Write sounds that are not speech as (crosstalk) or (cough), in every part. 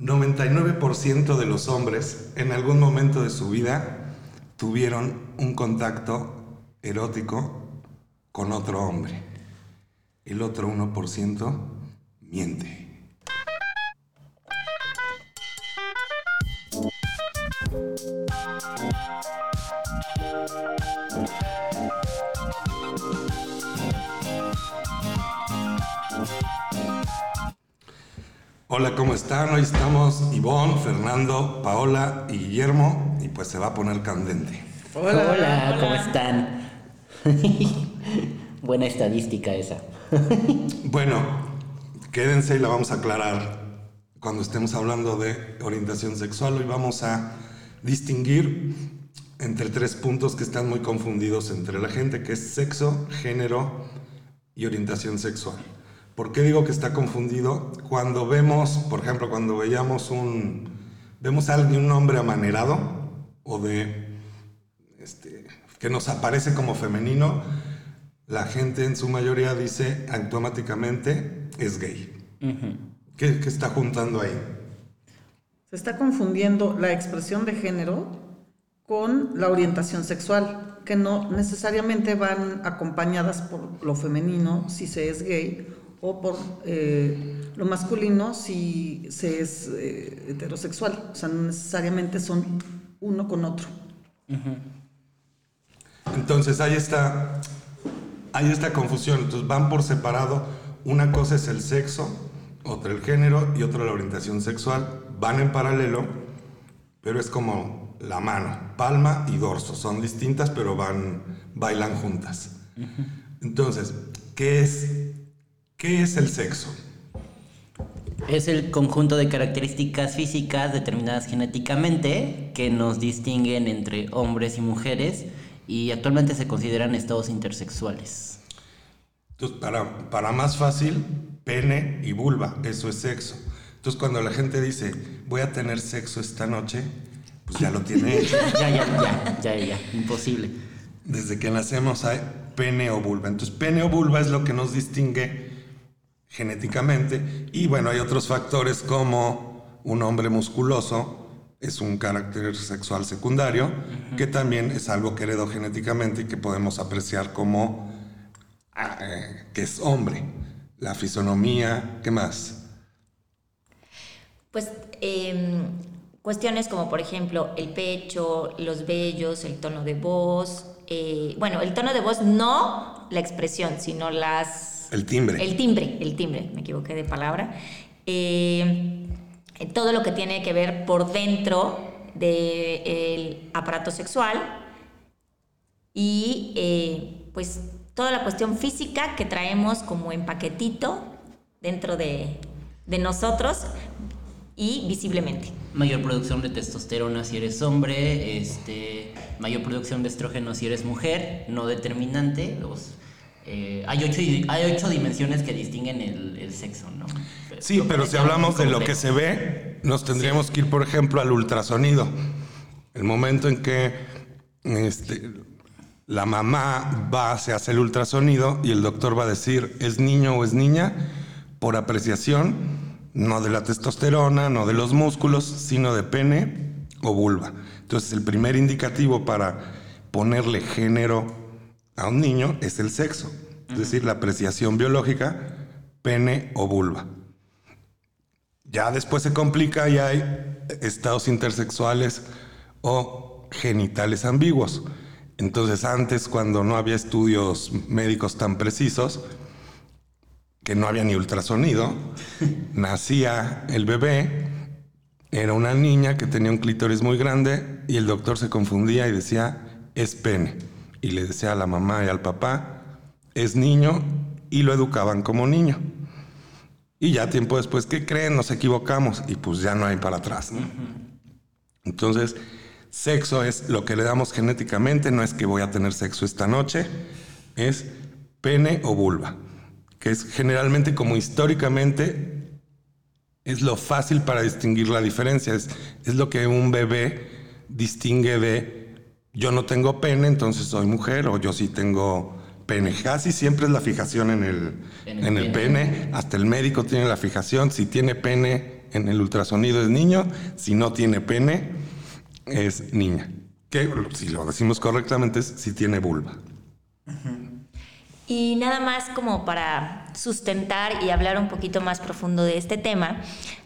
99% de los hombres en algún momento de su vida tuvieron un contacto erótico con otro hombre. El otro 1% miente. Hola, ¿cómo están? Hoy estamos Ivonne, Fernando, Paola y Guillermo y pues se va a poner candente. Hola, hola, ¿cómo están? (laughs) Buena estadística esa. (laughs) bueno, quédense y la vamos a aclarar cuando estemos hablando de orientación sexual. Hoy vamos a distinguir entre tres puntos que están muy confundidos entre la gente, que es sexo, género y orientación sexual. ¿Por qué digo que está confundido? Cuando vemos, por ejemplo, cuando veíamos un, vemos a alguien, un hombre amanerado o de, este, que nos aparece como femenino, la gente en su mayoría dice automáticamente es gay. ¿Qué, ¿Qué está juntando ahí? Se está confundiendo la expresión de género con la orientación sexual, que no necesariamente van acompañadas por lo femenino si se es gay o por eh, lo masculino si se es eh, heterosexual. O sea, no necesariamente son uno con otro. Entonces ahí está, hay esta confusión. Entonces van por separado. Una cosa es el sexo, otra el género y otra la orientación sexual. Van en paralelo, pero es como la mano, palma y dorso. Son distintas, pero van, bailan juntas. Entonces, ¿qué es ¿Qué es el sexo? Es el conjunto de características físicas determinadas genéticamente que nos distinguen entre hombres y mujeres y actualmente se consideran estados intersexuales. Entonces, para, para más fácil, pene y vulva, eso es sexo. Entonces, cuando la gente dice, voy a tener sexo esta noche, pues ya lo tiene hecho. (laughs) ya, ya, ya, ya, ya, imposible. Desde que nacemos hay pene o vulva. Entonces, pene o vulva es lo que nos distingue genéticamente. Y bueno, hay otros factores como un hombre musculoso es un carácter sexual secundario, que también es algo que heredó genéticamente y que podemos apreciar como ah, eh, que es hombre. La fisonomía, ¿qué más? Pues em, cuestiones como por ejemplo el pecho, los vellos, el tono de voz. Eh, bueno, el tono de voz no la expresión, sino las el timbre. El timbre, el timbre, me equivoqué de palabra. Eh, todo lo que tiene que ver por dentro del aparato sexual y eh, pues toda la cuestión física que traemos como en paquetito dentro de, de nosotros y visiblemente. Mayor producción de testosterona si eres hombre, este, mayor producción de estrógeno si eres mujer, no determinante, los eh, hay, ocho, hay ocho dimensiones que distinguen el, sexo, ¿no? Sí, pero si hablamos de lo que se ve, nos tendríamos que ir, por ejemplo, al ultrasonido. El momento en que este, la mamá va, se hace el ultrasonido y el doctor va a decir, ¿es niño o es niña? Por apreciación, no de la testosterona, no de los músculos, sino de pene o vulva. Entonces, el primer indicativo para ponerle género a un niño es el sexo, es decir, la apreciación biológica, pene o vulva. Ya después se complica y hay estados intersexuales o genitales ambiguos. Entonces antes, cuando no había estudios médicos tan precisos, que no había ni ultrasonido, (laughs) nacía el bebé, era una niña que tenía un clítoris muy grande y el doctor se confundía y decía, es pene y le decía a la mamá y al papá, es niño y lo educaban como niño. Y ya tiempo después, ¿qué creen? Nos equivocamos y pues ya no hay para atrás. Entonces, sexo es lo que le damos genéticamente, no es que voy a tener sexo esta noche, es pene o vulva, que es generalmente como históricamente es lo fácil para distinguir la diferencia, es, es lo que un bebé distingue de yo no tengo pene, entonces soy mujer, o yo sí tengo pene. Casi siempre es la fijación en el, en el, pene. Hasta el médico tiene la fijación. Si tiene pene, en el ultrasonido es niño, si no tiene pene es niña. Que si lo decimos correctamente es si tiene vulva. Y nada más como para sustentar y hablar un poquito más profundo de este tema,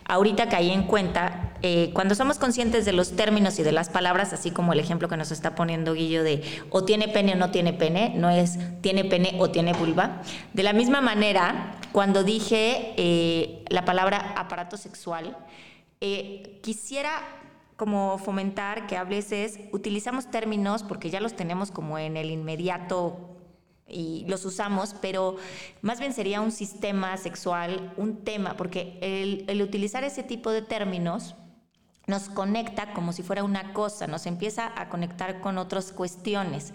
ahorita caí en cuenta, eh, cuando somos conscientes de los términos y de las palabras, así como el ejemplo que nos está poniendo Guillo de o tiene pene o no tiene pene, no es tiene pene o tiene vulva, de la misma manera, cuando dije eh, la palabra aparato sexual, eh, quisiera como fomentar que a veces utilizamos términos porque ya los tenemos como en el inmediato y los usamos, pero más bien sería un sistema sexual, un tema, porque el, utilizar ese tipo de términos nos conecta como si fuera una cosa, nos empieza a conectar con otras cuestiones.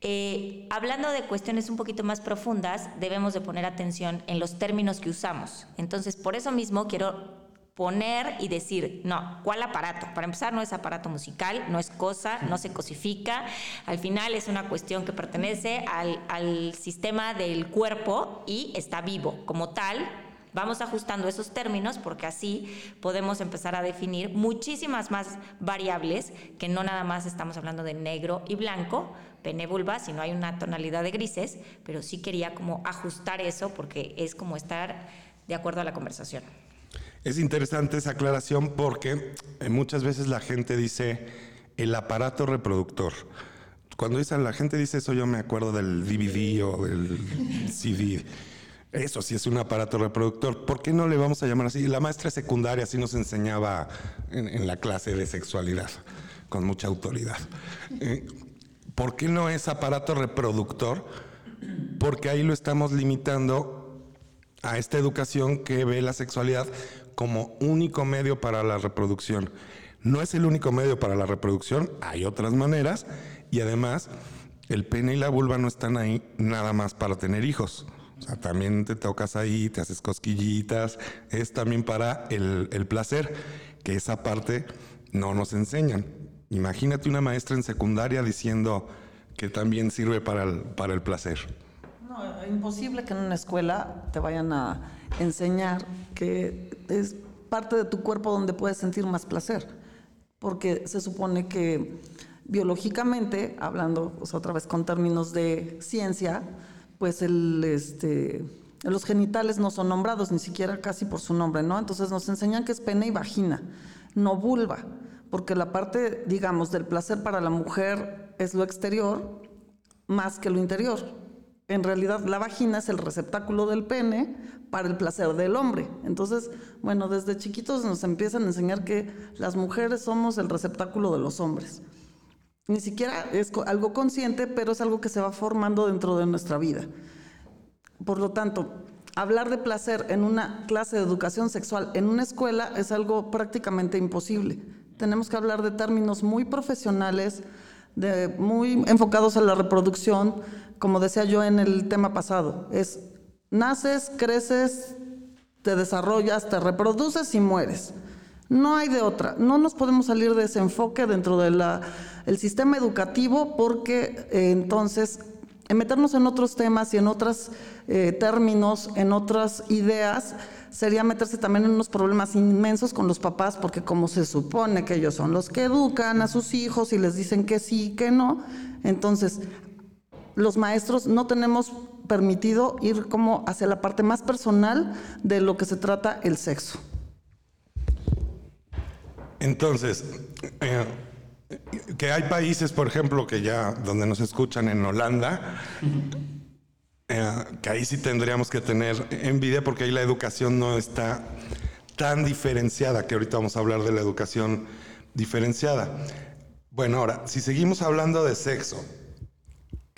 Eh, hablando de cuestiones un poquito más profundas, debemos de poner atención en los términos que usamos. Entonces, por eso mismo quiero poner y decir, no, ¿cuál aparato? Para empezar, no es aparato musical, no es cosa, no se cosifica. Al final es una cuestión que pertenece al, sistema del cuerpo y está vivo. Como tal, Vamos ajustando esos términos porque así podemos empezar a definir muchísimas más variables que no nada más estamos hablando de negro y blanco, pene vulva, sino hay una tonalidad de grises, pero sí quería como ajustar eso porque es como estar de acuerdo a la conversación. Es interesante esa aclaración porque eh, muchas veces la gente dice el aparato reproductor. Cuando dicen la gente dice eso, yo me acuerdo del DVD o del CD. Eso sí es un aparato reproductor. ¿Por qué no le vamos a llamar así? La maestra secundaria así nos enseñaba en, la clase de sexualidad, con mucha autoridad. Eh, ¿Por qué no es aparato reproductor? Porque ahí lo estamos limitando a esta educación que ve la sexualidad como único medio para la reproducción. No es el único medio para la reproducción, hay otras maneras y además el pene y la vulva no están ahí nada más para tener hijos. O sea, también te tocas ahí, te haces cosquillitas, es también para el, placer, que esa parte no nos enseñan. Imagínate una maestra en secundaria diciendo que también sirve para el, para el placer. No, imposible que en una escuela te vayan a enseñar que es parte de tu cuerpo donde puedes sentir más placer, porque se supone que biológicamente, hablando otra vez con términos de ciencia, pues el, este, los genitales no son nombrados ni siquiera casi por su nombre, ¿no? Entonces nos enseñan que es pene y vagina, no vulva, porque la parte, digamos, del placer para la mujer es lo exterior más que lo interior en realidad la vagina es el receptáculo del pene para el placer del hombre. Entonces, bueno, desde chiquitos nos empiezan a enseñar que las mujeres somos el receptáculo de los hombres. Ni siquiera es algo consciente, pero es algo que se va formando dentro de nuestra vida. Por lo tanto, hablar de placer en una clase de educación sexual en una escuela es algo prácticamente imposible. Tenemos que hablar de términos muy profesionales, de, muy enfocados a la reproducción, como decía yo en el tema pasado, es naces, creces, te desarrollas, te reproduces y mueres. No hay de otra. No nos podemos salir de ese enfoque dentro del sistema educativo porque eh, entonces meternos en otros temas y en otros eh, términos, en otras ideas, sería meterse también en unos problemas inmensos con los papás porque como se supone que ellos son los que educan a sus hijos y les dicen que sí, que no, entonces los maestros no tenemos permitido ir como hacia la parte más personal de lo que se trata el sexo. Entonces, eh, que hay países, por ejemplo, que ya donde nos escuchan en Holanda, eh, que ahí sí tendríamos que tener envidia porque ahí la educación no está tan diferenciada, que ahorita vamos a hablar de la educación diferenciada. Bueno, ahora, si seguimos hablando de sexo,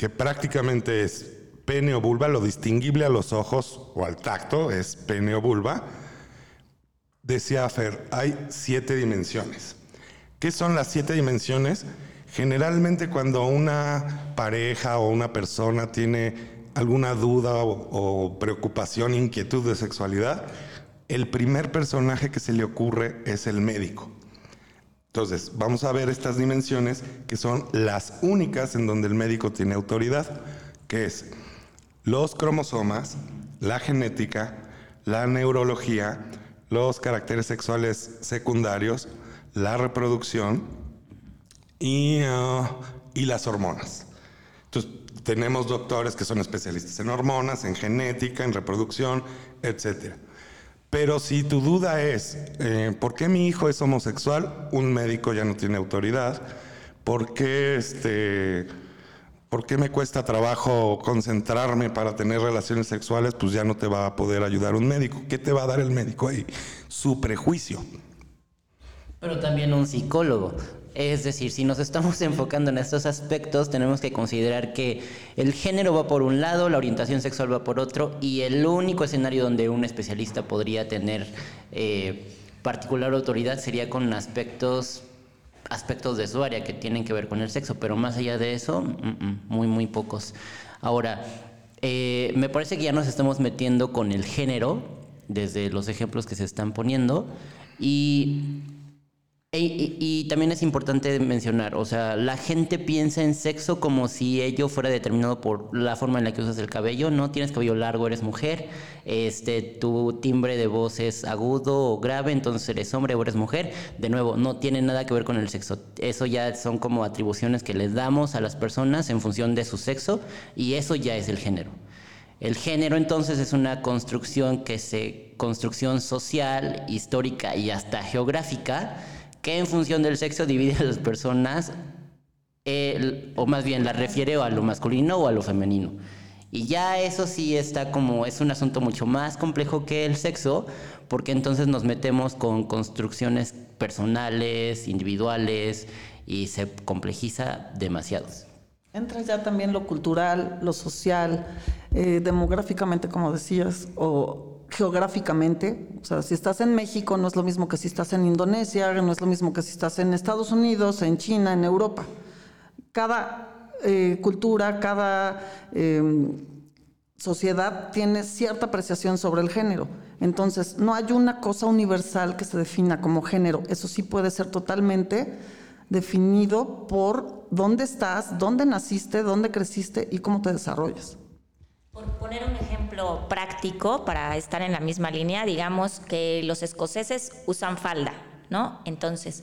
que prácticamente es pene o vulva, lo distinguible a los ojos o al tacto es pene o vulva. Decía Fer, hay siete dimensiones. ¿Qué son las siete dimensiones? Generalmente cuando una pareja o una persona tiene alguna duda o, o preocupación, inquietud de sexualidad, el primer personaje que se le ocurre es el médico. Entonces, vamos a ver estas dimensiones que son las únicas en donde el médico tiene autoridad, que es los cromosomas, la genética, la neurología, los caracteres sexuales secundarios, la reproducción y, ah, y las hormonas. Entonces, tenemos doctores que son especialistas en hormonas, en genética, en reproducción, etc. Pero si tu duda es, eh, ¿por qué mi hijo es homosexual? Un médico ya no tiene autoridad. ¿Por qué, este, ¿Por qué me cuesta trabajo concentrarme para tener relaciones sexuales? Pues ya no te va a poder ayudar un médico. ¿Qué te va a dar el médico ahí? Su prejuicio. Pero también un psicólogo. Es decir, si nos estamos (laughs) enfocando en estos aspectos, tenemos que considerar que el género va por un lado, la orientación sexual va por otro, y el único escenario donde un especialista podría tener eh, particular autoridad sería con aspectos aspectos de su área que tienen que ver con el sexo, pero más allá de eso, muy, muy pocos. Ahora, eh, me parece que ya nos estamos metiendo con el género, desde los ejemplos que se están poniendo, y y, también es importante mencionar, o sea, la gente piensa en sexo como si ello fuera determinado por la forma en la que usas el cabello, ¿no? Tienes cabello largo, eres mujer, este, tu timbre de voz es agudo o grave, entonces eres hombre o eres mujer. De nuevo, no tiene nada que ver con el sexo. Eso ya son como atribuciones que les damos a las personas en función de su sexo y eso ya es el género. El género entonces es una construcción que se construcción social, histórica y hasta geográfica que en función del sexo divide a las personas, o más bien la refiere a lo masculino o a lo femenino. Y ya eso sí está como, es un asunto mucho más complejo que el sexo, porque entonces nos metemos con construcciones personales, individuales, y se complejiza demasiado. Entra ya también lo cultural, lo social, eh, demográficamente, como decías, o geográficamente. O sea, si estás en México no es lo mismo que si estás en Indonesia, no es lo mismo que si estás en Estados Unidos, en China, en Europa. Cada eh, cultura, cada em, sociedad tiene cierta apreciación sobre el género. Entonces, no hay una cosa universal que se defina como género. Eso sí puede ser totalmente definido por dónde estás, dónde naciste, dónde creciste y cómo te desarrollas. Por poner un ejemplo práctico para estar en la misma línea, digamos que los escoceses usan falda, ¿no? Entonces,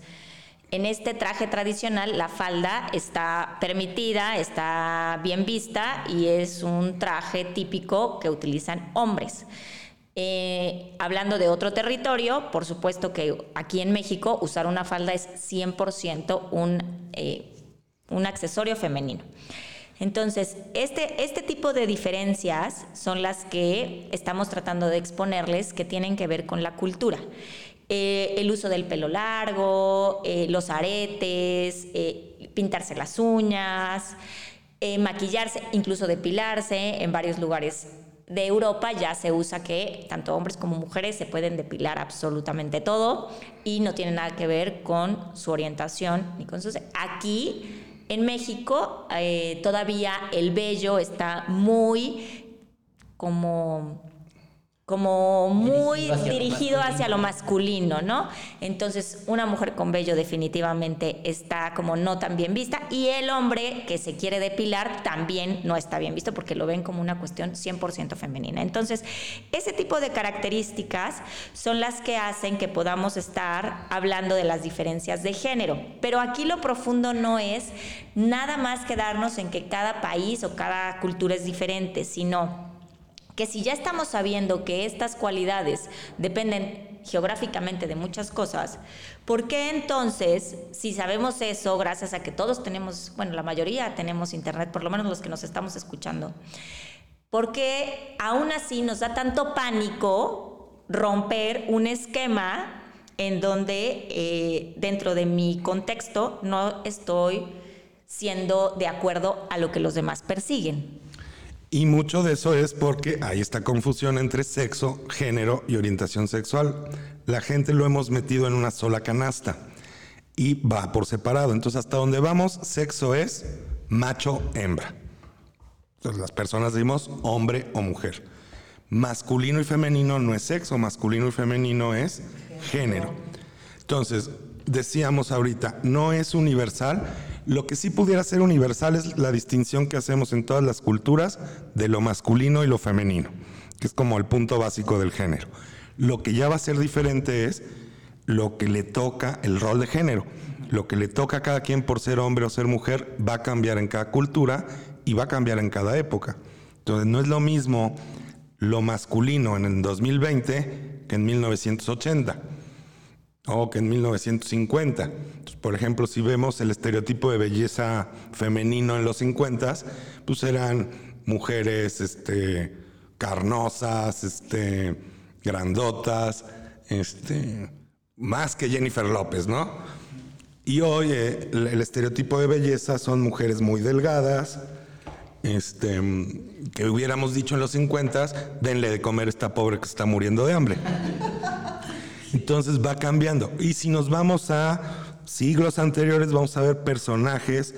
en este traje tradicional la falda está permitida, está bien vista y es un traje típico que utilizan hombres. Eh, hablando de otro territorio, por supuesto que aquí en México usar una falda es 100% un, eh, un accesorio femenino. Entonces, este, este tipo de diferencias son las que estamos tratando de exponerles que tienen que ver con la cultura. Eh, el uso del pelo largo, eh, los aretes, eh, pintarse las uñas, maquillarse, incluso depilarse en varios lugares de Europa ya se usa que tanto hombres como mujeres se pueden depilar absolutamente todo y no tiene nada que ver con su orientación ni con su... Aquí en México eh, todavía el vello está muy como como muy dirigido hacia, lo masculino, ¿no? Entonces, una mujer con vello definitivamente está como no tan bien vista y el hombre que se quiere depilar también no está bien visto porque lo ven como una cuestión 100% femenina. Entonces, ese tipo de características son las que hacen que podamos estar hablando de las diferencias de género. Pero aquí lo profundo no es nada más quedarnos en que cada país o cada cultura es diferente, sino que si ya estamos sabiendo que estas cualidades dependen geográficamente de muchas cosas, ¿por qué entonces, si sabemos eso, gracias a que todos tenemos, bueno, la mayoría tenemos internet, por lo menos los que nos estamos escuchando, ¿por qué aún así nos da tanto pánico romper un esquema en donde eh, dentro de mi contexto no estoy siendo de acuerdo a lo que los demás persiguen? Y mucho de eso es porque hay esta confusión entre sexo, género y orientación sexual. La gente lo hemos metido en una sola canasta y va por separado. Entonces, hasta donde vamos, sexo es macho-hembra. Entonces, las personas decimos hombre o mujer. Masculino y femenino no es sexo, masculino y femenino es género. Entonces, decíamos ahorita, no es universal, lo que sí pudiera ser universal es la distinción que hacemos en todas las culturas de lo masculino y lo femenino, que es como el punto básico del género. Lo que ya va a ser diferente es lo que le toca el rol de género. Lo que le toca a cada quien por ser hombre o ser mujer va a cambiar en cada cultura y va a cambiar en cada época. Entonces no es lo mismo lo masculino en el 2020 que en 1980 o que en 1950. por ejemplo, si vemos el estereotipo de belleza femenino en los 50, pues eran mujeres este, carnosas, este, grandotas, este, más que Jennifer López, ¿no? Y hoy eh, el, estereotipo de belleza son mujeres muy delgadas, este, que hubiéramos dicho en los 50, denle de comer a esta pobre que está muriendo de hambre. Entonces va cambiando. Y si nos vamos a siglos anteriores, vamos a ver personajes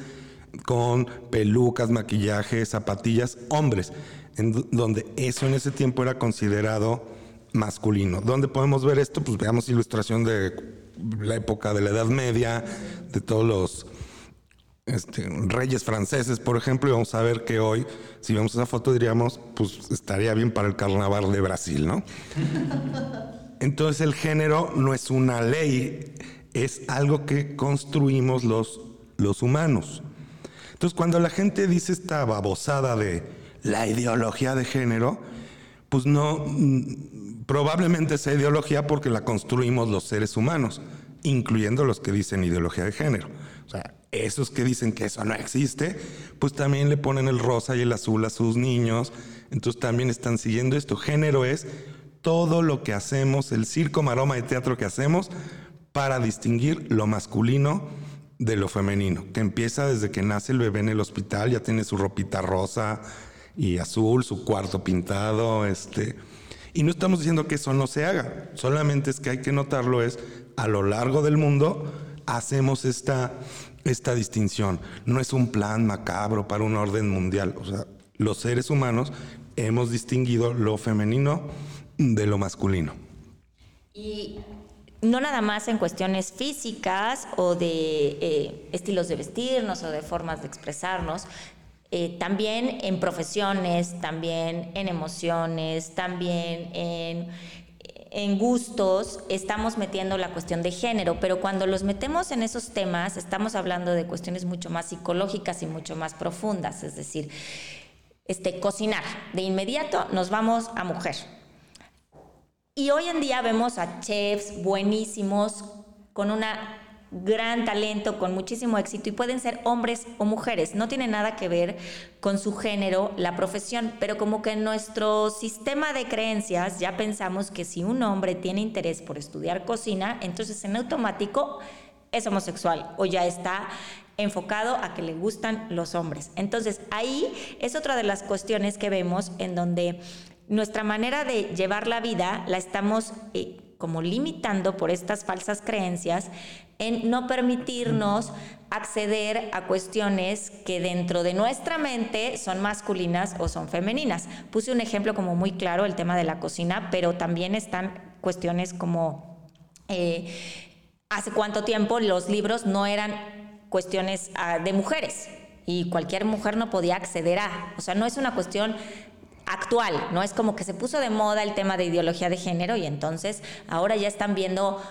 con pelucas, maquillaje, zapatillas, hombres, en donde eso en ese tiempo era considerado masculino. ¿Dónde podemos ver esto? Pues veamos ilustración de la época de la Edad Media, de todos los este, reyes franceses, por ejemplo, y vamos a ver que hoy, si vemos esa foto, diríamos, pues estaría bien para el carnaval de Brasil, ¿no? (laughs) Entonces el género no es una ley, es algo que construimos los, los humanos. Entonces cuando la gente dice esta babosada de la ideología de género, pues no, mm, probablemente esa ideología porque la construimos los seres humanos, incluyendo los que dicen ideología de género. O sea, esos que dicen que eso no existe, pues también le ponen el rosa y el azul a sus niños, entonces también están siguiendo esto. Género es todo lo que hacemos, el circo, maroma de teatro que hacemos para distinguir lo masculino de lo femenino, que empieza desde que nace el bebé en el hospital, ya tiene su ropita rosa y azul, su cuarto pintado, este, y no estamos diciendo que eso no se haga, solamente es que hay que notarlo es a lo largo del mundo hacemos esta esta distinción, no es un plan macabro para un orden mundial, o sea, los seres humanos hemos distinguido lo femenino de lo masculino. Y no nada más en cuestiones físicas o de eh, estilos de vestirnos o de formas de expresarnos, eh, también en profesiones, también en emociones, también en, en, gustos, estamos metiendo la cuestión de género, pero cuando los metemos en esos temas, estamos hablando de cuestiones mucho más psicológicas y mucho más profundas, es decir, este, cocinar, de inmediato nos vamos a mujer y hoy en día vemos a chefs buenísimos, con un gran talento, con muchísimo éxito, y pueden ser hombres o mujeres. No tiene nada que ver con su género, la profesión, pero como que en nuestro sistema de creencias ya pensamos que si un hombre tiene interés por estudiar cocina, entonces en automático es homosexual o ya está enfocado a que le gustan los hombres. Entonces ahí es otra de las cuestiones que vemos en donde nuestra manera de llevar la vida la estamos eh, como limitando por estas falsas creencias en no permitirnos acceder a cuestiones que dentro de nuestra mente son masculinas o son femeninas. Puse un ejemplo como muy claro, el tema de la cocina, pero también están cuestiones como eh, hace cuánto tiempo los libros no eran cuestiones ah, de mujeres y cualquier mujer no podía acceder a, o sea, no es una cuestión actual, ¿no? Es como que se puso de moda el tema de ideología de género y entonces ahora ya están viendo...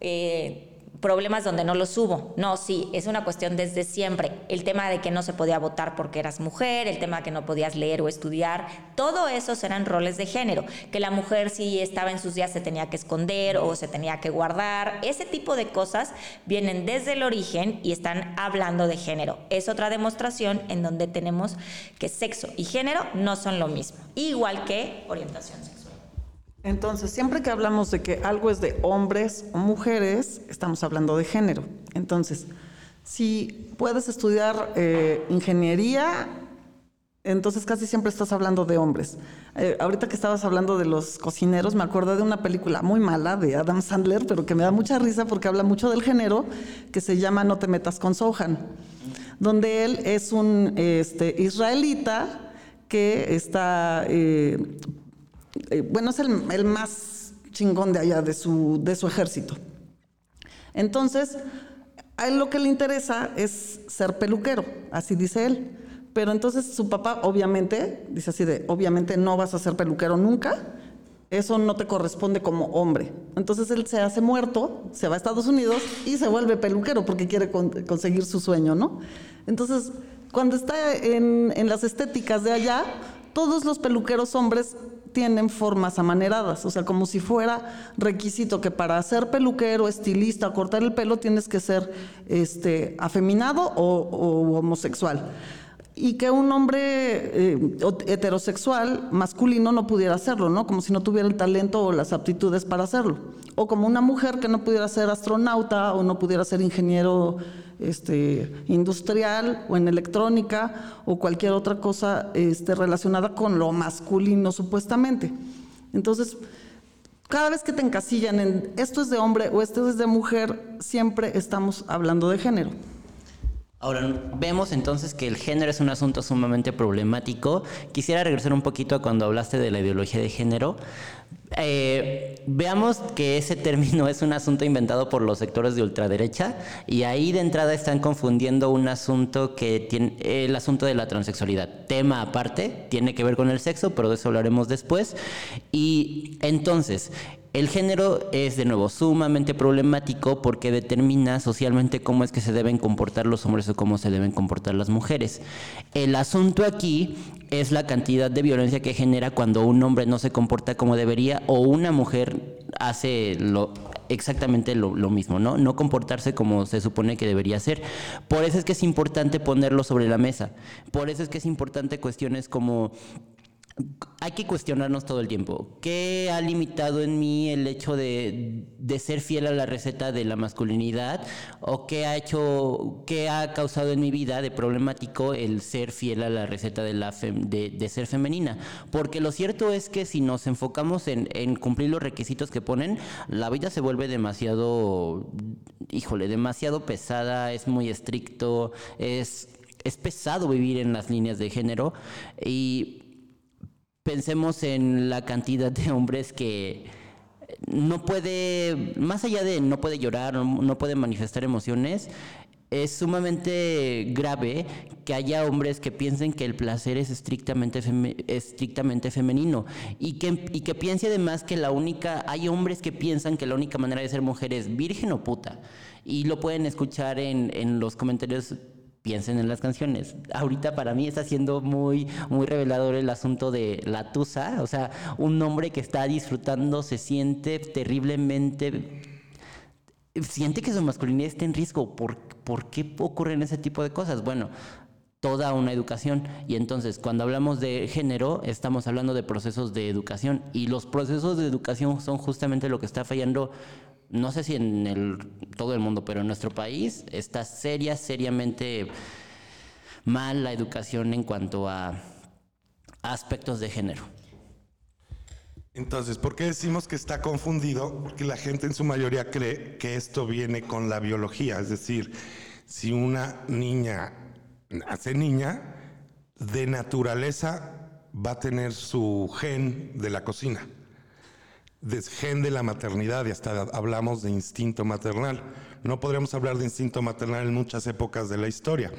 Eh, problemas donde no los hubo. No, sí, es una cuestión desde siempre. El tema de que no se podía votar porque eras mujer, el tema de que no podías leer o estudiar, todo eso eran roles de género. Que la mujer si estaba en sus días se tenía que esconder o se tenía que guardar. Ese tipo de cosas vienen desde el origen y están hablando de género. Es otra demostración en donde tenemos que sexo y género no son lo mismo. Igual que orientación sexual. Entonces, siempre que hablamos de que algo es de hombres o mujeres, estamos hablando de género. Entonces, si puedes estudiar eh, ingeniería, entonces casi siempre estás hablando de hombres. Eh, ahorita que estabas hablando de los cocineros, me acordé de una película muy mala de Adam Sandler, pero que me da mucha risa porque habla mucho del género, que se llama No te metas con Sohan, donde él es un este, israelita que está eh, eh, bueno, es el, más chingón de allá, de su, de su ejército. Entonces, a él lo que le interesa es ser peluquero, así dice él. Pero entonces su papá, obviamente, dice así de, obviamente no vas a ser peluquero nunca, eso no te corresponde como hombre. Entonces él se hace muerto, se va a Estados Unidos y se vuelve peluquero porque quiere conseguir su sueño, ¿no? Entonces, cuando está en, en las estéticas de allá, todos los peluqueros hombres tienen formas amaneradas, o sea, como si fuera requisito que para ser peluquero, estilista, cortar el pelo tienes que ser este, afeminado o, homosexual. Y que un hombre eh, heterosexual, masculino, no pudiera hacerlo, ¿no? Como si no tuviera el talento o las aptitudes para hacerlo. O como una mujer que no pudiera ser astronauta o no pudiera ser ingeniero este, industrial o en electrónica o cualquier otra cosa este, relacionada con lo masculino supuestamente. Entonces, cada vez que te encasillan en esto es de hombre o esto es de mujer, siempre estamos hablando de género. Ahora, vemos entonces que el género es un asunto sumamente problemático. Quisiera regresar un poquito a cuando hablaste de la ideología de género. Eh, veamos que ese término (laughs) es un asunto inventado por los sectores de ultraderecha y ahí de entrada están confundiendo un asunto que tiene el asunto de la transexualidad. Tema aparte, tiene que ver con el sexo, pero de eso hablaremos después. Y entonces, el género es de nuevo sumamente problemático porque determina socialmente cómo es que se deben comportar los hombres o cómo se deben comportar las mujeres. El asunto aquí es la cantidad de violencia que genera cuando un hombre no se comporta como debería o una mujer hace exactamente lo, lo, mismo, ¿no? No comportarse como se supone que debería ser. Por eso es que es importante ponerlo sobre la mesa. Por eso es que es importante cuestiones como hay que cuestionarnos todo el tiempo. ¿Qué ha limitado en mí el hecho de, ser fiel a la receta de la masculinidad? ¿O qué ha hecho, qué ha causado en mi vida de problemático el ser fiel a la receta de, ser femenina? Porque lo cierto es que si nos enfocamos en, en cumplir los requisitos que ponen, la vida se vuelve demasiado, híjole, demasiado pesada, es muy estricto, es es pesado vivir en las líneas de género y pensemos en la cantidad de hombres que no puede, más allá de no puede llorar, no puede manifestar emociones, es sumamente grave que haya hombres que piensen que el placer es estrictamente, estrictamente femenino y que, y que piense además que la única, hay hombres que piensan que la única manera de ser mujer es virgen o puta. Y lo pueden escuchar en, en los comentarios piensen en las canciones. Ahorita para mí está siendo muy, muy revelador el asunto de la tusa, o sea, un hombre que está disfrutando se siente terriblemente siente que su masculinidad está en riesgo. ¿Por, ¿Por, qué ocurren ese tipo de cosas? Bueno, toda una educación. Y entonces, cuando hablamos de género, estamos hablando de procesos de educación. Y los procesos de educación son justamente lo que está fallando no sé si en el, todo el mundo, pero en nuestro país está seria, seriamente mal la educación en cuanto a aspectos de género. Entonces, ¿por qué decimos que está confundido? Porque la gente en su mayoría cree que esto viene con la biología, es decir, si una niña nace niña, de naturaleza va a tener su gen de la cocina gen de la maternidad y hasta hablamos de instinto maternal. No podríamos hablar de instinto maternal en muchas épocas de la historia.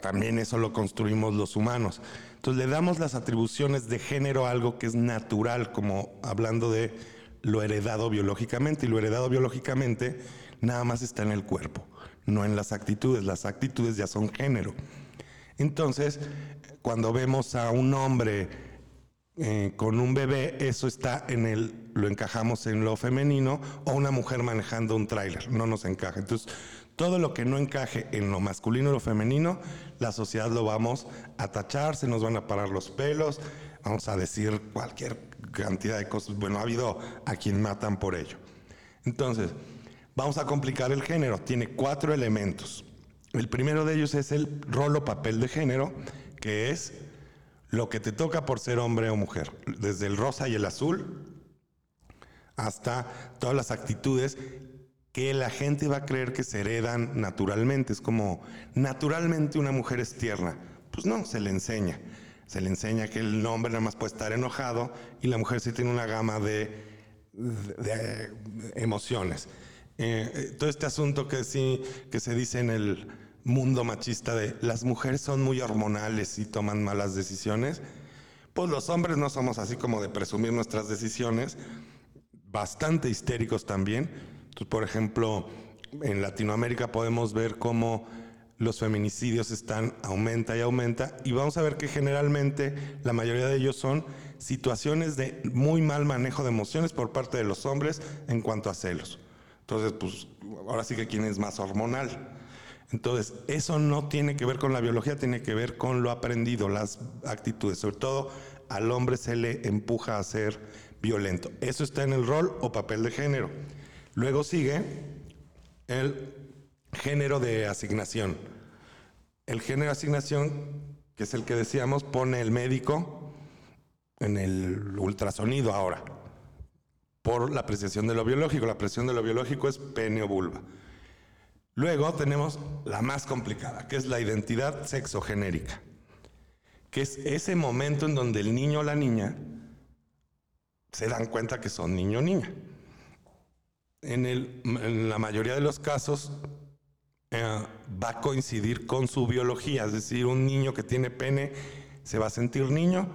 También eso lo construimos los humanos. Entonces le damos las atribuciones de género a algo que es natural, como hablando de lo heredado biológicamente. Y lo heredado biológicamente nada más está en el cuerpo, no en las actitudes. Las actitudes ya son género. Entonces, cuando vemos a un hombre eh, con un bebé, eso está en el, lo encajamos en lo femenino, o una mujer manejando un tráiler, no nos encaja. Entonces, todo lo que no encaje en lo masculino o lo femenino, la sociedad lo vamos a tachar, se nos van a parar los pelos, vamos a decir cualquier cantidad de cosas. Bueno, ha habido a quien matan por ello. Entonces, vamos a complicar el género. Tiene cuatro elementos. El primero de ellos es el rol o papel de género, que es lo que te toca por ser hombre o mujer, desde el rosa y el azul hasta todas las actitudes que la gente va a creer que se heredan naturalmente. Es como, naturalmente una mujer es tierna. Pues no, se le enseña. Se le enseña que el hombre nada más puede estar enojado y la mujer sí tiene una gama de, emociones. Eh, eh, todo este asunto que, sí, que se dice en el mundo machista de las mujeres son muy hormonales y toman malas decisiones, Pues los hombres no somos así como de presumir nuestras decisiones, bastante histéricos también. Por ejemplo, en Latinoamérica podemos ver cómo los feminicidios están aumenta y aumenta y vamos a ver que generalmente la mayoría de ellos son situaciones de muy mal manejo de emociones por parte de los hombres en cuanto a celos. Entonces, pues ahora sí que quién es más hormonal. Entonces, eso no tiene que ver con la biología, tiene que ver con lo aprendido, las actitudes. Sobre todo al hombre se le empuja a ser violento. Eso está en el rol o papel de género. Luego sigue el género de asignación. El género de asignación, que es el que decíamos, pone el médico en el ultrasonido ahora, por la apreciación de lo biológico. La apreciación de lo biológico es pene o vulva. Luego tenemos la más complicada, que es la identidad sexogenérica, que es ese momento en donde el niño o la niña se dan cuenta que son niño o niña. En, la mayoría de los casos eh, va a coincidir con su biología, es decir, un niño que tiene pene se va a sentir niño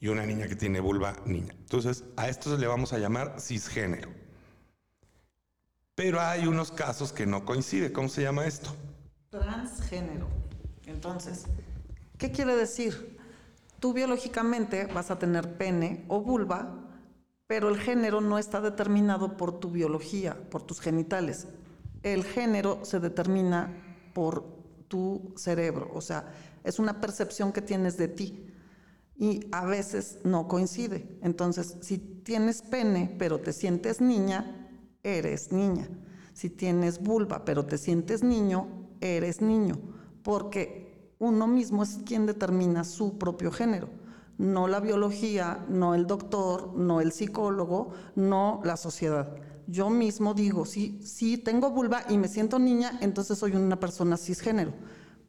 y una niña que tiene vulva niña. Entonces, a esto le vamos a llamar cisgénero. Pero hay unos casos que no coincide. ¿Cómo se llama esto? Transgénero. Entonces, ¿qué quiere decir? Tú biológicamente vas a tener pene o vulva, pero el género no está determinado por tu biología, por tus genitales. El género se determina por tu cerebro, o sea, es una percepción que tienes de ti y a veces no coincide. Entonces, si tienes pene pero te sientes niña, eres niña. Si tienes vulva, pero te sientes niño, eres niño, porque uno mismo es quien determina su propio género, no la biología, no el doctor, no el psicólogo, no la sociedad. Yo mismo digo, si, si tengo vulva y me siento niña, entonces soy una persona cisgénero.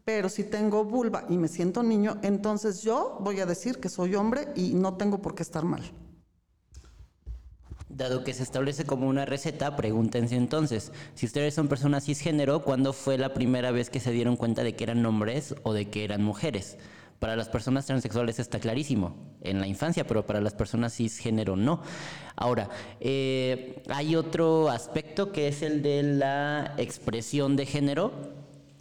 Pero si tengo vulva y me siento niño, entonces yo voy a decir que soy hombre y no tengo por qué estar mal. Dado que se establece como una receta, pregúntense entonces, si ustedes son personas cisgénero, ¿cuándo fue la primera vez que se dieron cuenta de que eran hombres o de que eran mujeres? Para las personas transexuales está clarísimo, en la infancia, pero para las personas cisgénero no. Ahora, eh, hay otro aspecto que es el de la expresión de género,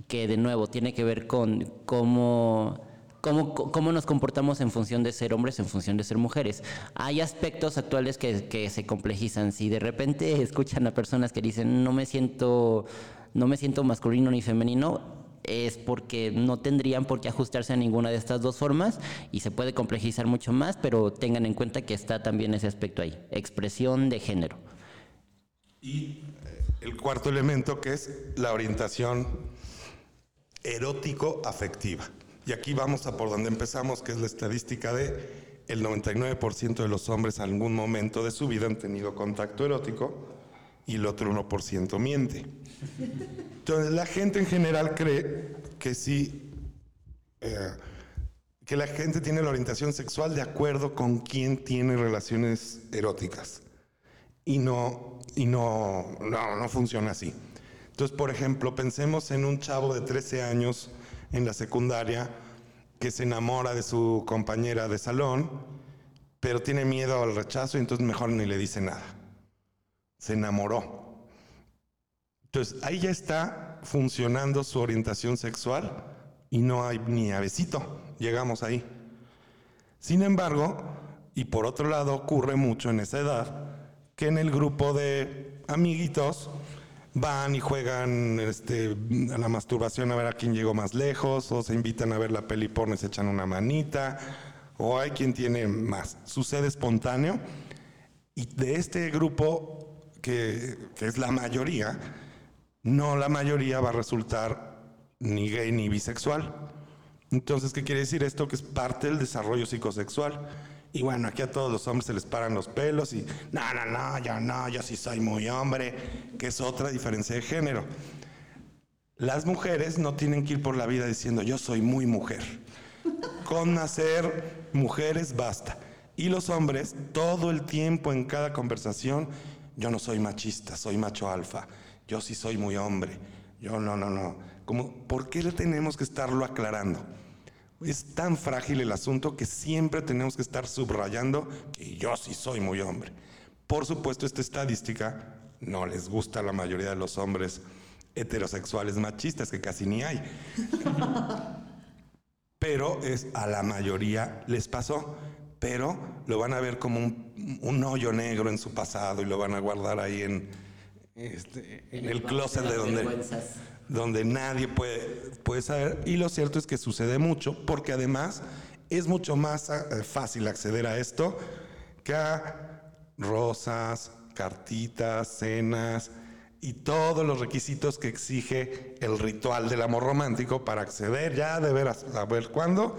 que de nuevo tiene que ver con cómo cómo, nos comportamos en función de ser hombres, en función de ser mujeres. Hay aspectos actuales que, se complejizan. Si de repente (laughs) escuchan a personas que dicen no me siento, no me siento masculino ni femenino, es porque no tendrían por qué ajustarse a ninguna de estas dos formas y se puede complejizar mucho más, pero tengan en cuenta que está también ese aspecto ahí, expresión de género. Y eh, el cuarto elemento que es la orientación erótico-afectiva. Y aquí vamos a por donde empezamos, que es la estadística de el 99% de los hombres en algún momento de su vida han tenido contacto erótico y el otro 1% miente. Entonces la gente en general cree que sí, eh, que la gente tiene la orientación sexual de acuerdo con quién tiene relaciones eróticas. Y no, y no, no, no funciona así. Entonces, por ejemplo, pensemos en un chavo de 13 años en la secundaria que se enamora de su compañera de salón, pero tiene miedo al rechazo y entonces mejor ni le dice nada. Se enamoró. Entonces ahí ya está funcionando su orientación sexual y no hay ni a besito. Llegamos ahí. Sin embargo, y por otro lado ocurre mucho en esa edad, que en el grupo de amiguitos van y juegan este, a la masturbación a ver a quién llegó más lejos, o se invitan a ver la peli porno y se echan una manita, o hay quien tiene más. Sucede espontáneo. Y de este grupo, que, que es la mayoría, no la mayoría va a resultar ni gay ni bisexual. Entonces, ¿qué quiere decir esto? Que es parte del desarrollo psicosexual. Y bueno, aquí a todos los hombres se les paran los pelos y, no, no, no, yo no, yo sí soy muy hombre, que es otra diferencia de género. Las mujeres no tienen que ir por la vida diciendo, yo soy muy mujer. Con nacer mujeres basta. Y los hombres, todo el tiempo en cada conversación, yo no soy machista, soy macho alfa, yo sí soy muy hombre, yo no, no, no. Como, ¿Por qué le tenemos que estarlo aclarando? Es tan frágil el asunto que siempre tenemos que estar subrayando que yo sí soy muy hombre. Por supuesto, esta estadística no les gusta a la mayoría de los hombres heterosexuales machistas, que casi ni hay. (laughs) Pero es, a la mayoría les pasó, pero lo van a ver como un, un hoyo negro en su pasado y lo van a guardar ahí en, este, en el closet de donde, donde nadie puede, puede saber. Y lo cierto es que sucede mucho, porque además es mucho más eh, fácil acceder a esto que a rosas, cartitas, cenas, y todos los requisitos que exige el ritual del amor romántico para acceder ya de veras a ver cuándo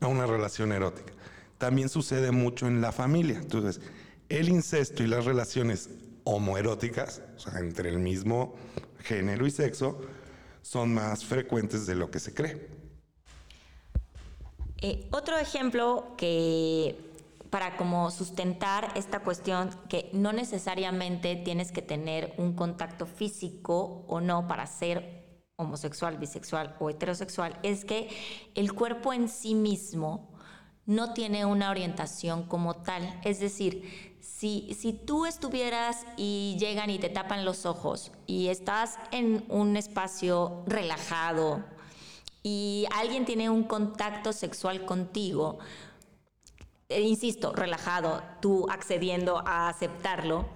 a una relación erótica. También sucede mucho en la familia. Entonces, el incesto y las relaciones homoeróticas, o sea, entre el mismo género y sexo, son más frecuentes de lo que se cree. Eh, otro ejemplo que para como sustentar esta cuestión que no necesariamente tienes que tener un contacto físico o no para ser homosexual, bisexual o heterosexual, es que el cuerpo en sí mismo no tiene una orientación como tal. Es decir, si, tú estuvieras y llegan y te tapan los ojos y estás en un espacio relajado y alguien tiene un contacto sexual contigo, eh, insisto, relajado, tú accediendo a aceptarlo,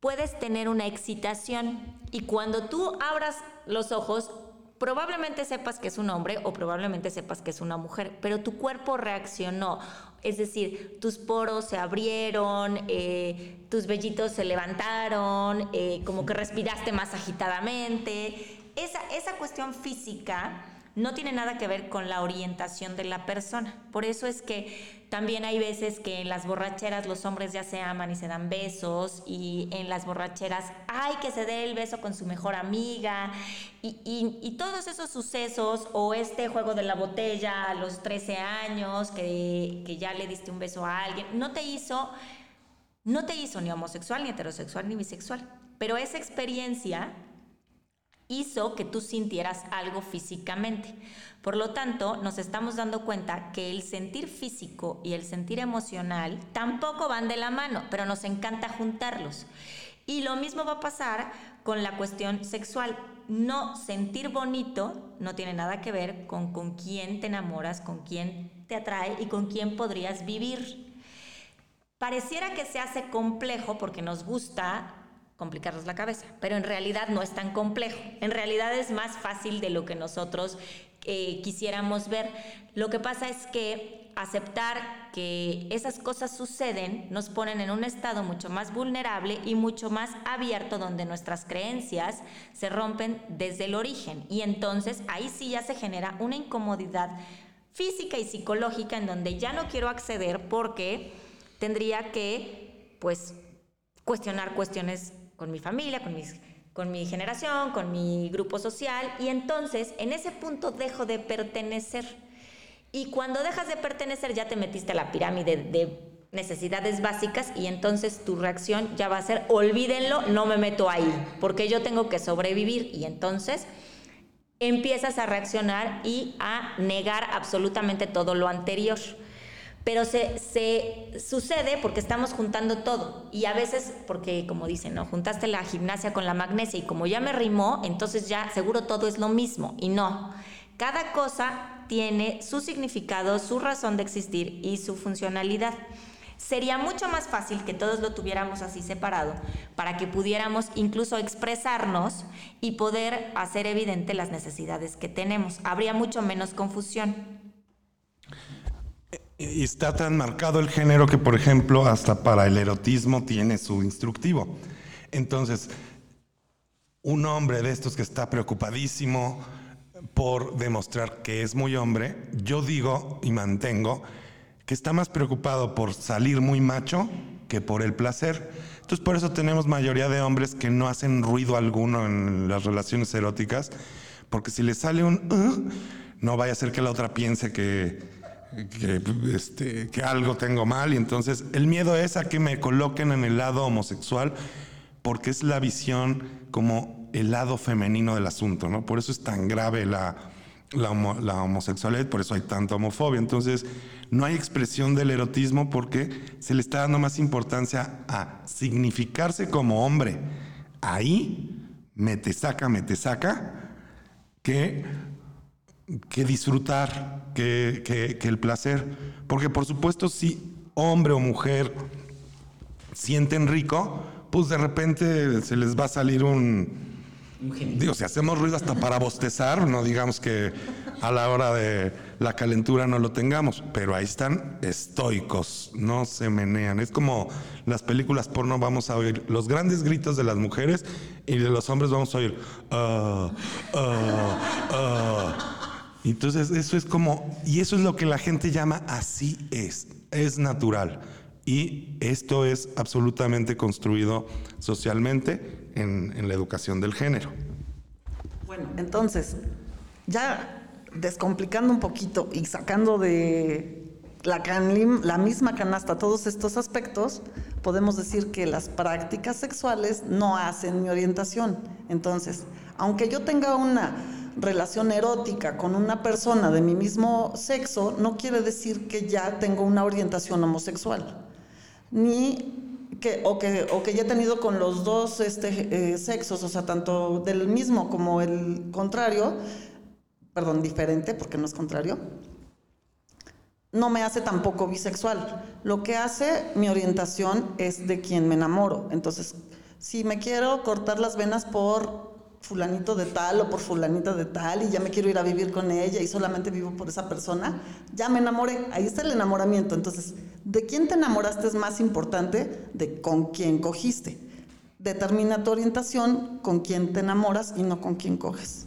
puedes tener una excitación y cuando tú abras los ojos, probablemente sepas que es un hombre o probablemente sepas que es una mujer, pero tu cuerpo reaccionó. Es decir, tus poros se abrieron, eh, tus vellitos se levantaron, eh, como que respiraste más agitadamente. Esa, esa cuestión física no tiene nada que ver con la orientación de la persona. Por eso es que también hay veces que en las borracheras los hombres ya se aman y se dan besos y en las borracheras hay que se dé el beso con su mejor amiga y, todos esos sucesos o este juego de la botella a los 13 años que, que ya le diste un beso a alguien, no te hizo... No te hizo ni homosexual, ni heterosexual, ni bisexual. Pero esa experiencia hizo que tú sintieras algo físicamente. Por lo tanto, nos estamos dando cuenta que el sentir físico y el sentir emocional tampoco van de la mano, pero nos encanta juntarlos. Y lo mismo va a pasar con la cuestión sexual. No sentir bonito no tiene nada que ver con con quién te enamoras, con quién te atrae y con quién podrías vivir. Pareciera que se hace complejo porque nos gusta complicarnos la cabeza, pero en realidad no es tan complejo. En realidad es más fácil de lo que nosotros eh, quisiéramos ver. Lo que pasa es que aceptar que esas cosas suceden nos ponen en un estado mucho más vulnerable y mucho más abierto donde nuestras creencias se rompen desde el origen. Y entonces ahí sí ya se genera una incomodidad física y psicológica en donde ya no quiero acceder porque tendría que pues cuestionar cuestiones con mi familia, con, mis, con mi generación, con mi grupo social, y entonces en ese punto dejo de pertenecer. Y cuando dejas de pertenecer ya te metiste a la pirámide de necesidades básicas y entonces tu reacción ya va a ser, olvídenlo, no me meto ahí, porque yo tengo que sobrevivir y entonces empiezas a reaccionar y a negar absolutamente todo lo anterior pero se, se, sucede porque estamos juntando todo y a veces porque como dicen, ¿no? Juntaste la gimnasia con la magnesia y como ya me rimó, entonces ya seguro todo es lo mismo y no. Cada cosa tiene su significado, su razón de existir y su funcionalidad. Sería mucho más fácil que todos lo tuviéramos así separado para que pudiéramos incluso expresarnos y poder hacer evidente las necesidades que tenemos. Habría mucho menos confusión. Y está tan marcado el género que, por ejemplo, hasta para el erotismo tiene su instructivo. Entonces, un hombre de estos que está preocupadísimo por demostrar que es muy hombre, yo digo y mantengo que está más preocupado por salir muy macho que por el placer. Entonces, por eso tenemos mayoría de hombres que no hacen ruido alguno en las relaciones eróticas, porque si le sale un... Uh", no vaya a ser que la otra piense que que, este, que algo tengo mal y entonces el miedo es a que me coloquen en el lado homosexual porque es la visión como el lado femenino del asunto, ¿no? Por eso es tan grave la, la, la, homosexualidad, por eso hay tanta homofobia. Entonces, no hay expresión del erotismo porque se le está dando más importancia a significarse como hombre. Ahí, me te saca, me te saca, que, que disfrutar, que, que el placer. Porque, por supuesto, si hombre o mujer sienten rico, pues de repente se les va a salir un Digo, si hacemos ruido hasta para bostezar, no digamos que a la hora de la calentura no lo tengamos, pero ahí están estoicos, no se menean. Es como las películas porno, vamos a oír los grandes gritos de las mujeres y de los hombres vamos a oír. Uh, uh, uh". Entonces, eso es como, y eso es lo que la gente llama así es, es natural. Y esto es absolutamente construido socialmente en, la educación del género. Bueno, entonces, ya descomplicando un poquito y sacando de la, la misma canasta todos estos aspectos, podemos decir que las prácticas sexuales no hacen mi orientación. Entonces, aunque yo tenga una relación erótica con una persona de mi mismo sexo, no quiere decir que ya tengo una orientación homosexual ni que o, que, o que ya he tenido con los dos este, eh, sexos, o sea, tanto del mismo como el contrario, perdón, diferente, porque no es contrario, no me hace tampoco bisexual. Lo que hace mi orientación es de quien me enamoro. Entonces, si me quiero cortar las venas por fulanito de tal o por fulanita de tal y ya me quiero ir a vivir con ella y solamente vivo por esa persona, ya me enamoré, ahí está el enamoramiento. Entonces, ¿de quién te enamoraste es más importante de con quién cogiste? Determina tu orientación con quién te enamoras y no con quién coges.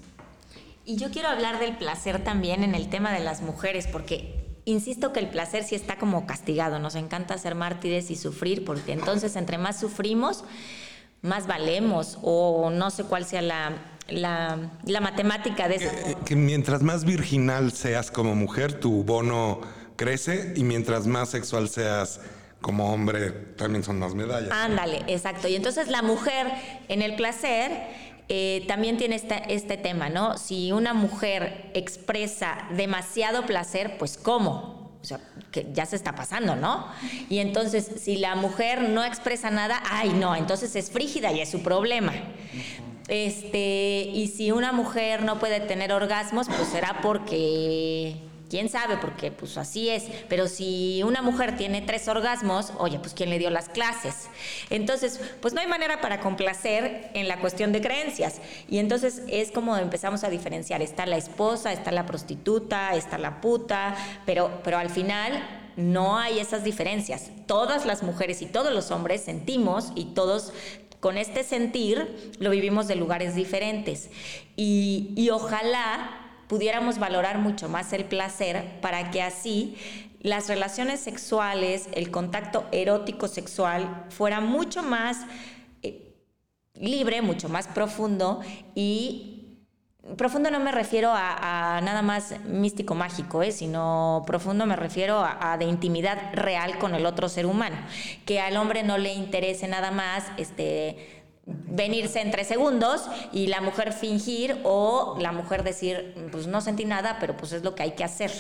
Y yo quiero hablar del placer también en el tema de las mujeres, porque insisto que el placer sí está como castigado, nos encanta ser mártires y sufrir, porque entonces entre más sufrimos, más valemos o no sé cuál sea la, la, matemática de eso. Eh, que, mientras más virginal seas como mujer, tu bono crece y mientras más sexual seas como hombre, también son más medallas. Ándale, exacto. Y entonces la mujer en el placer eh, también tiene este, este tema, ¿no? Si una mujer expresa demasiado placer, pues ¿cómo? O sea, que ya se está pasando, ¿no? Y entonces, si la mujer no expresa nada, ay, no, entonces es frígida y es su problema. Este, y si una mujer no puede tener orgasmos, pues será porque quién sabe, porque pues así es. Pero si una mujer tiene tres orgasmos, oye, pues quién le dio las clases. Entonces, pues no hay manera para complacer en la cuestión de creencias. Y entonces es como empezamos a diferenciar. Está la esposa, está la prostituta, está la puta, pero, pero al final no hay esas diferencias. Todas las mujeres y todos los hombres sentimos y todos con este sentir lo vivimos de lugares diferentes. Y, y ojalá pudiéramos valorar mucho más el placer para que así las relaciones sexuales, el contacto erótico sexual fuera mucho más eh, libre, mucho más profundo y profundo no me refiero a, nada más místico mágico, ¿eh? sino profundo me refiero a, a, de intimidad real con el otro ser humano, que al hombre no le interese nada más este venirse en tres segundos y la mujer fingir o la mujer decir, pues no sentí nada, pero pues es lo que hay que hacer.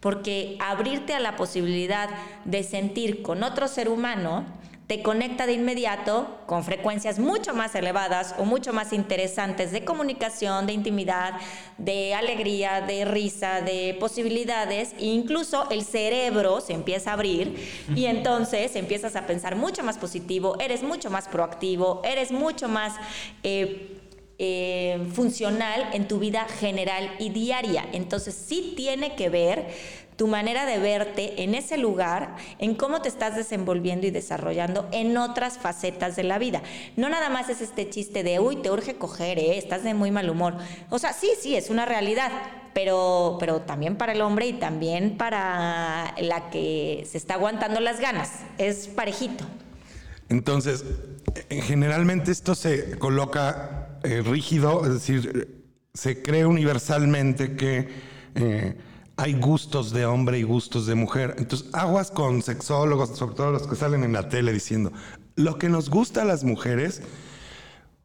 Porque abrirte a la posibilidad de sentir con otro ser humano te conecta de inmediato con frecuencias mucho más elevadas o mucho más interesantes de comunicación, de intimidad, de alegría, de risa, de posibilidades. E incluso el cerebro se empieza a abrir y entonces empiezas a pensar mucho más positivo, eres mucho más proactivo, eres mucho más... Eh, eh, funcional en tu vida general y diaria. Entonces sí tiene que ver tu manera de verte en ese lugar, en cómo te estás desenvolviendo y desarrollando en otras facetas de la vida. No nada más es este chiste de, uy, te urge coger, ¿eh? estás de muy mal humor. O sea, sí, sí, es una realidad, pero, pero también para el hombre y también para la que se está aguantando las ganas. Es parejito. Entonces, eh, generalmente esto se coloca eh, rígido, es decir, se cree universalmente que... Eh, hay gustos de hombre y gustos de mujer. Entonces, aguas con sexólogos, sobre todo los que salen en la tele diciendo, lo que nos gusta a las mujeres,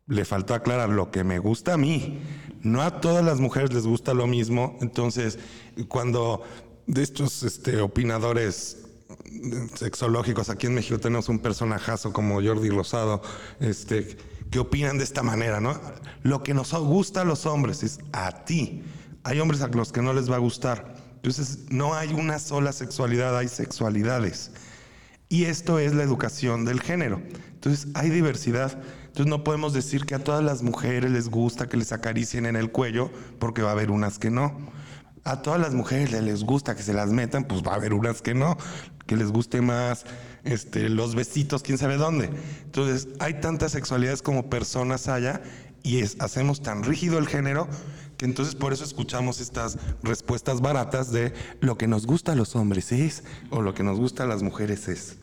le faltó aclarar lo que me gusta a mí. No a todas las mujeres les gusta lo mismo. Entonces, cuando de estos este, opinadores sexológicos, aquí en México tenemos un personajazo como Jordi Rosado, este, que opinan de esta manera, ¿no? Lo que nos gusta a los hombres es a ti. Hay hombres a los que no les va a gustar. Entonces, no hay una sola sexualidad, hay sexualidades. Y esto es la educación del género. Entonces, hay diversidad. Entonces, no podemos decir que a todas las mujeres les gusta que les acaricien en el cuello, porque va a haber unas que no. A todas las mujeres les gusta que se las metan, pues va a haber unas que no, que les guste más este, los besitos, quién sabe dónde. Entonces, hay tantas sexualidades como personas haya y es, hacemos tan rígido el género que entonces por eso escuchamos estas respuestas baratas de lo que nos gusta a los hombres es o lo que nos gusta a las mujeres es.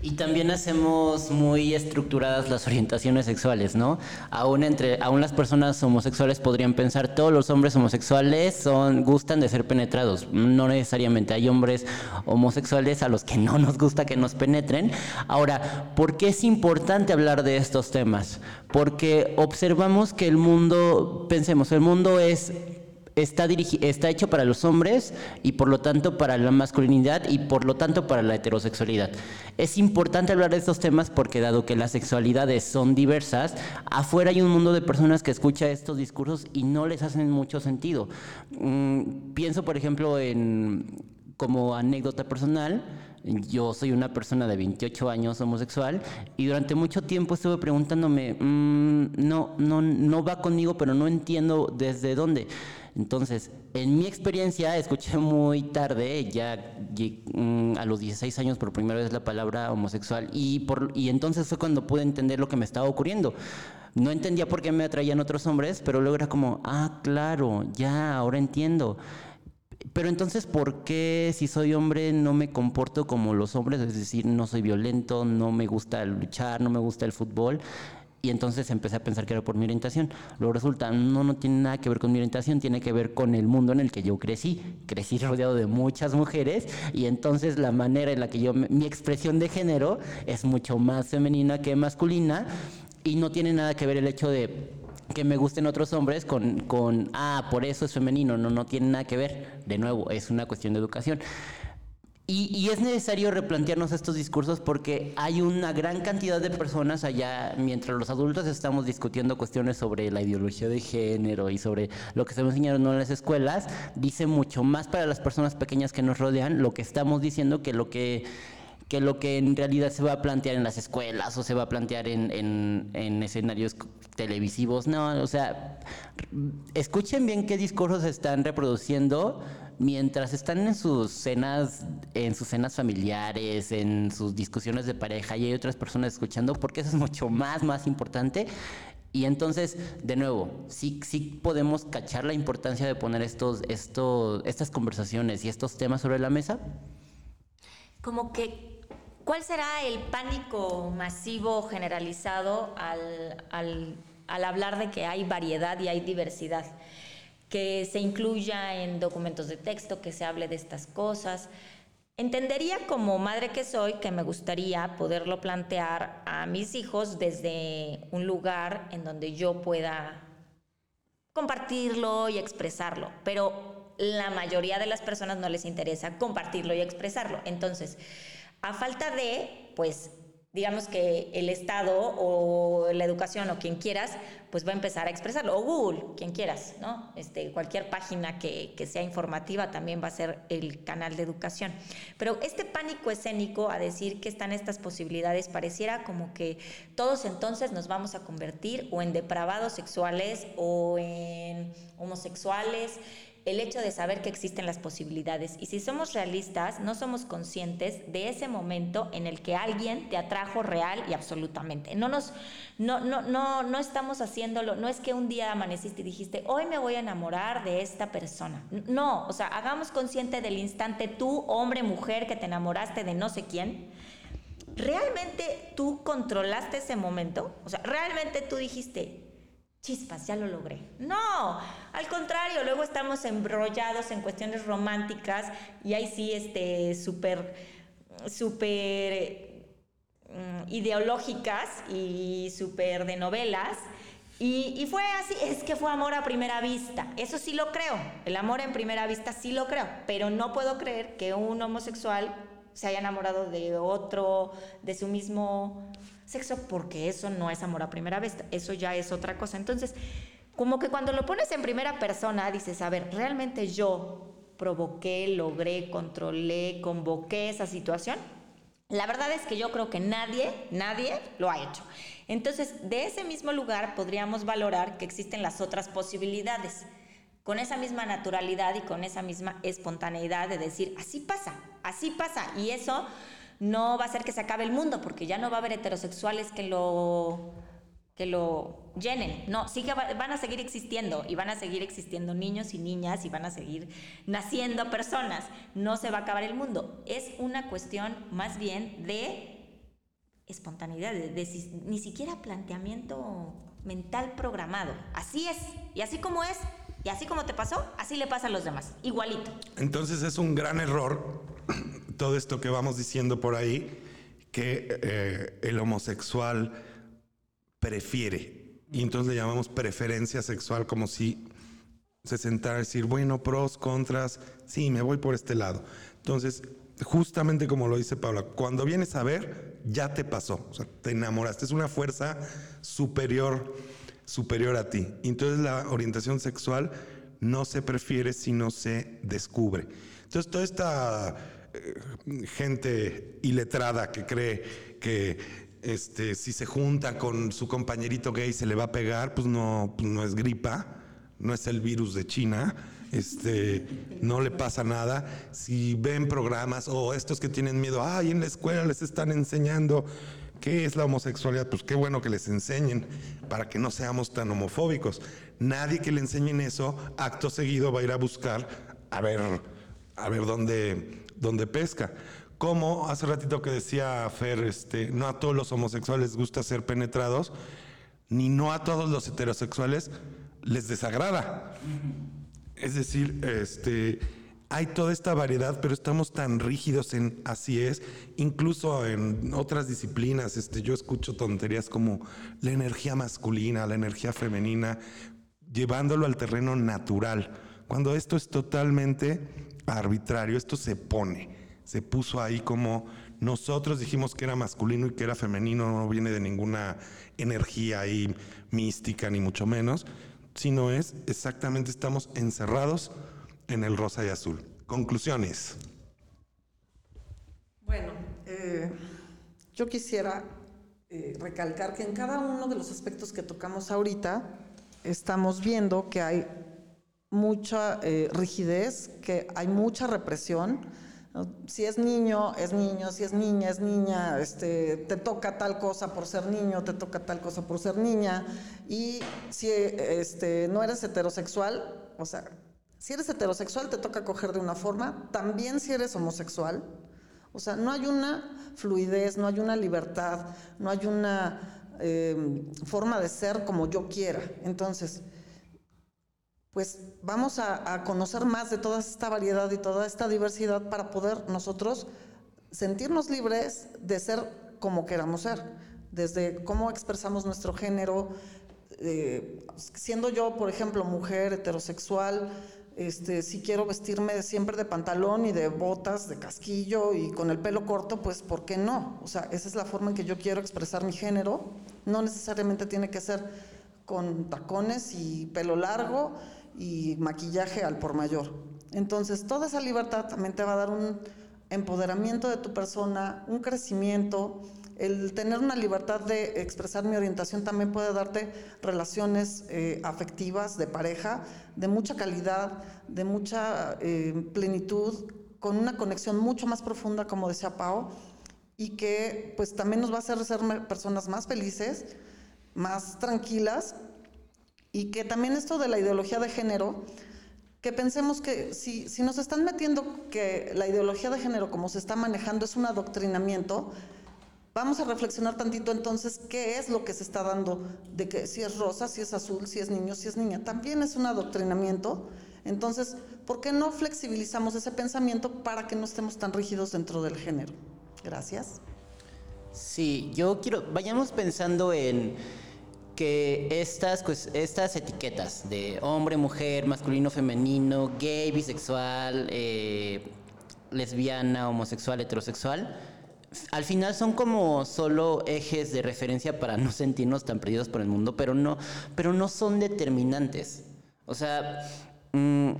Y también hacemos muy estructuradas las orientaciones sexuales, ¿no? Aún entre, aún las personas homosexuales podrían pensar todos los hombres homosexuales son gustan de ser penetrados. No necesariamente hay hombres homosexuales a los que no nos gusta que nos penetren. Ahora, ¿por qué es importante hablar de estos temas? Porque observamos que el mundo, pensemos, el mundo es está, está hecho para los hombres y por lo tanto para la masculinidad y por lo tanto para la heterosexualidad. Es importante hablar de estos temas porque dado que las sexualidades son diversas, afuera hay un mundo de personas que escucha estos discursos y no les hacen mucho sentido. Mm, pienso por ejemplo en como anécdota personal, yo soy una persona de 28 años homosexual y durante mucho tiempo estuve preguntándome, mm, no, no, no va conmigo, pero no entiendo desde dónde. Entonces, en mi experiencia, escuché muy tarde, ya mm, a los 16 años por primera vez la palabra homosexual y, por, y entonces fue cuando pude entender lo que me estaba ocurriendo. No entendía por qué me atraían otros hombres, pero luego era como, ah, claro, ya, ahora entiendo. Pero entonces, ¿por qué si soy hombre no me comporto como los hombres? Es decir, no soy violento, no me gusta luchar, no me gusta el fútbol. Y entonces empecé a pensar que era por mi orientación. Luego resulta, no, no tiene nada que ver con mi orientación, tiene que ver con el mundo en el que yo crecí. Crecí rodeado de muchas mujeres y entonces la manera en la que yo, mi expresión de género es mucho más femenina que masculina y no tiene nada que ver el hecho de que me gusten otros hombres con, con, ah, por eso es femenino, no, no tiene nada que ver. De nuevo, es una cuestión de educación. Y, es necesario replantearnos estos discursos porque hay una gran cantidad de personas allá, mientras los adultos estamos discutiendo cuestiones sobre la ideología de género y sobre lo que se nos enseñaron en las escuelas, dice mucho más para las personas pequeñas que nos rodean lo que estamos diciendo que lo que que lo que en realidad se va a plantear en las escuelas o se va a plantear en, en, en, escenarios televisivos. No, o sea, escuchen bien qué discursos están reproduciendo mientras están en sus cenas, en sus cenas familiares, en sus discusiones de pareja y hay otras personas escuchando, porque eso es mucho más, más importante. Y entonces, de nuevo, sí, sí podemos cachar la importancia de poner estos, estos, estas conversaciones y estos temas sobre la mesa. Como que, ¿cuál será el pánico masivo generalizado al, hablar de que hay variedad y hay diversidad? que se incluya en documentos de texto, que se hable de estas cosas. Entendería como madre que soy que me gustaría poderlo plantear a mis hijos desde un lugar en donde yo pueda compartirlo y expresarlo, pero la mayoría de las personas no les interesa compartirlo y expresarlo. Entonces, a falta de, pues, digamos que el Estado o la educación o quien quieras, pues va a empezar a expresarlo. O Google, quien quieras, ¿no? Este, cualquier página que, que, sea informativa también va a ser el canal de educación. Pero este pánico escénico a decir que están estas posibilidades pareciera como que todos entonces nos vamos a convertir o en depravados sexuales o en homosexuales el hecho de saber que existen las posibilidades. Y si somos realistas, no somos conscientes de ese momento en el que alguien te atrajo real y absolutamente. No nos, no, no, no, no estamos haciéndolo, no es que un día amaneciste y dijiste, hoy me voy a enamorar de esta persona. No, o sea, hagamos consciente del instante tú, hombre, mujer, que te enamoraste de no sé quién. ¿Realmente tú controlaste ese momento? O sea, ¿realmente tú dijiste, chispas, ya lo logré. No, al contrario, luego estamos embrollados en cuestiones románticas y ahí sí, este, súper, súper mm, ideológicas y súper de novelas Y, y fue así, es que fue amor a primera vista. Eso sí lo creo. El amor en primera vista sí lo creo. Pero no puedo creer que un homosexual se haya enamorado de otro, de su mismo sexo, porque eso no es amor a primera vista. Eso ya es otra cosa. Entonces, como que cuando lo pones en primera persona, dices, a ver, ¿realmente yo provoqué, logré, controlé, convoqué esa situación? La verdad es que yo creo que nadie, nadie lo ha hecho. Entonces, de ese mismo lugar podríamos valorar que existen las otras posibilidades, con esa misma naturalidad y con esa misma espontaneidad de decir, así pasa, así pasa, y eso no va a hacer que se acabe el mundo, porque ya no va a haber heterosexuales que lo que lo llenen. No, sí van a seguir existiendo y van a seguir existiendo niños y niñas y van a seguir naciendo personas. No se va a acabar el mundo. Es una cuestión más bien de espontaneidad, de, ni siquiera planteamiento mental programado. Así es. Y así como es, y así como te pasó, así le pasa a los demás. Igualito. Entonces es un gran error todo esto que vamos diciendo por ahí, que eh, el homosexual prefiere. Y entonces le llamamos preferencia sexual, como si se sentara a decir, bueno, pros, contras, sí, me voy por este lado. Entonces, justamente como lo dice Paula, cuando vienes a ver, ya te pasó, o sea, te enamoraste, es una fuerza superior, superior a ti. Entonces la orientación sexual no se prefiere, sino se descubre. Entonces toda esta gente iletrada que cree que este, si se junta con su compañerito gay se le va a pegar, pues no, pues no es gripa, no es el virus de China, este, no le pasa nada. Si ven programas o estos que tienen miedo, ay, en la escuela les están enseñando qué es la homosexualidad, pues qué bueno que les enseñen para que no seamos tan homofóbicos. Nadie que le enseñen eso, acto seguido va a ir a buscar a ver, a ver dónde, dónde pesca. Como hace ratito que decía Fer, este, no a todos los homosexuales les gusta ser penetrados, ni no a todos los heterosexuales les desagrada. Es decir, este, hay toda esta variedad, pero estamos tan rígidos en así es. Incluso en otras disciplinas, este, yo escucho tonterías como la energía masculina, la energía femenina, llevándolo al terreno natural. Cuando esto es totalmente arbitrario, esto se pone se puso ahí como nosotros dijimos que era masculino y que era femenino, no viene de ninguna energía ahí mística, ni mucho menos, sino es exactamente estamos encerrados en el rosa y azul. Conclusiones. Bueno, eh, yo quisiera eh, recalcar que en cada uno de los aspectos que tocamos ahorita estamos viendo que hay mucha eh, rigidez, que hay mucha represión, si es niño, es niño, si es niña, es niña, este, te toca tal cosa por ser niño, te toca tal cosa por ser niña. Y si este, no eres heterosexual, o sea, si eres heterosexual te toca coger de una forma, también si eres homosexual. O sea, no hay una fluidez, no hay una libertad, no hay una eh, forma de ser como yo quiera. Entonces, pues vamos a, conocer más de toda esta variedad y toda esta diversidad para poder nosotros sentirnos libres de ser como queramos ser, desde cómo expresamos nuestro género, eh, siendo yo, por ejemplo, mujer heterosexual, este, si quiero vestirme siempre de pantalón y de botas, de casquillo y con el pelo corto, pues ¿por qué no? O sea, esa es la forma en que yo quiero expresar mi género. No necesariamente tiene que ser con tacones y pelo largo y maquillaje al por mayor. Entonces, toda esa libertad también te va a dar un empoderamiento de tu persona, un crecimiento. El tener una libertad de expresar mi orientación también puede darte relaciones eh, afectivas de pareja, de mucha calidad, de mucha eh, plenitud, con una conexión mucho más profunda, como decía Pau, y que pues también nos va a hacer ser personas más felices, más tranquilas y que también esto de la ideología de género, que pensemos que si, si nos están metiendo que la ideología de género como se está manejando es un adoctrinamiento, vamos a reflexionar tantito entonces qué es lo que se está dando, de que si es rosa, si es azul, si es niño, si es niña, también es un adoctrinamiento. Entonces, ¿por qué no flexibilizamos ese pensamiento para que no estemos tan rígidos dentro del género? Gracias. Sí, yo quiero, vayamos pensando en que estas, pues, estas etiquetas de hombre, mujer, masculino, femenino, gay, bisexual, eh, lesbiana, homosexual, heterosexual, al final son como solo ejes de referencia para no sentirnos tan perdidos por el mundo, pero no, pero no son determinantes. O sea, mm,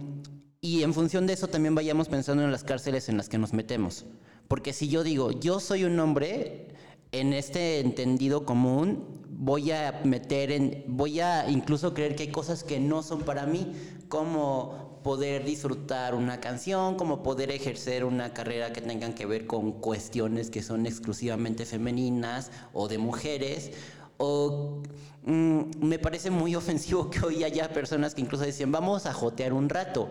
y en función de eso también vayamos pensando en las cárceles en las que nos metemos. Porque si yo digo, yo soy un hombre, en este entendido común, voy a meter en, voy a incluso creer que hay cosas que no son para mí, como poder disfrutar una canción, como poder ejercer una carrera que tengan que ver con cuestiones que son exclusivamente femeninas o de mujeres, o mm, me parece muy ofensivo que hoy haya personas que incluso decían, vamos a jotear un rato.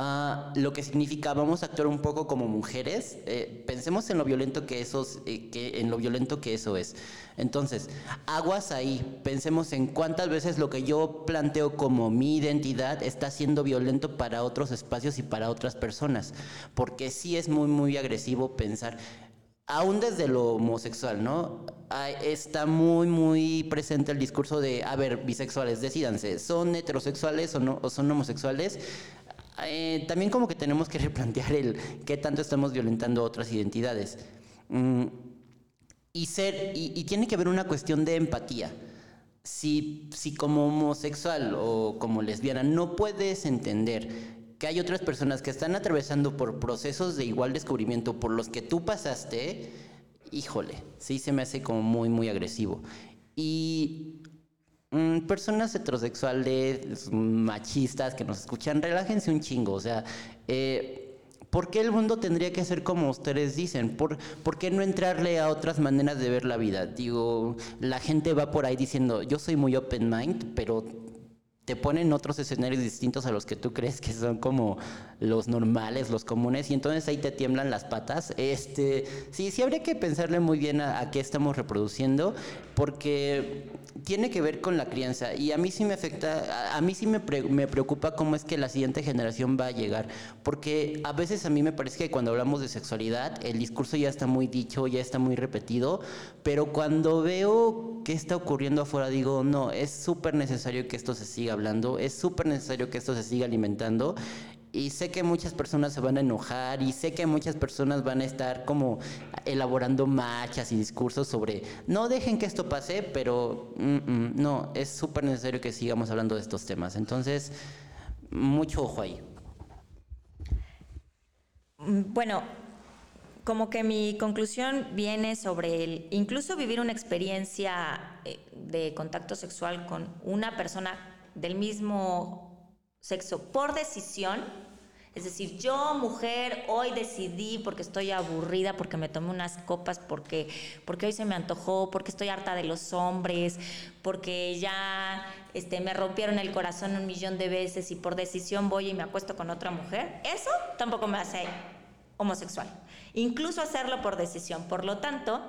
Ah, lo que significa vamos a actuar un poco como mujeres. Eh, pensemos en lo violento que eso, eh, que, en lo violento que eso es. Entonces, aguas ahí. Pensemos en cuántas veces lo que yo planteo como mi identidad está siendo violento para otros espacios y para otras personas. Porque sí es muy, muy agresivo pensar, aún desde lo homosexual, ¿no? está muy, muy presente el discurso de, a ver, bisexuales, decidanse, ¿son heterosexuales o, no, o son homosexuales? Eh, también como que tenemos que replantear el qué tanto estamos violentando otras identidades. Mm, y, ser, y, tiene que haber una cuestión de empatía. Si, si como homosexual o como lesbiana no puedes entender que hay otras personas que están atravesando por procesos de igual descubrimiento por los que tú pasaste, híjole, sí se me hace como muy, muy agresivo. Y Mm, personas heterosexuales, machistas que nos escuchan, relájense un chingo. O sea, eh, ¿por qué el mundo tendría que ser como ustedes dicen? ¿Por, ¿Por qué no entrarle a otras maneras de ver la vida? Digo, la gente va por ahí diciendo, yo soy muy open mind, pero te ponen otros escenarios distintos a los que tú crees que son como los normales, los comunes, y entonces ahí te tiemblan las patas. Este, sí, sí habría que pensarle muy bien a qué estamos reproduciendo, porque tiene que ver con la crianza y a mí sí me afecta, a mí sí me, me, preocupa cómo es que la siguiente generación va a llegar, porque a veces a mí me parece que cuando hablamos de sexualidad el discurso ya está muy dicho, ya está muy repetido, pero cuando veo qué está ocurriendo afuera digo, no, es súper necesario que esto se siga hablando, es súper necesario que esto se siga alimentando y sé que muchas personas se van a enojar y sé que muchas personas van a estar como elaborando marchas y discursos sobre no dejen que esto pase, pero mm, mm, no, es súper necesario que sigamos hablando de estos temas. Entonces, mucho ojo ahí. Mm, bueno, como que mi conclusión viene sobre el incluso vivir una experiencia eh, de contacto sexual con una persona del mismo sexo por decisión. Es decir, yo mujer hoy decidí porque estoy aburrida, porque me tomé unas copas, porque, porque hoy se me antojó, porque estoy harta de los hombres, porque ya este, me rompieron el corazón un millón de veces y por decisión voy y me acuesto con otra mujer. Eso tampoco me hace homosexual. Incluso hacerlo por decisión. Por lo tanto,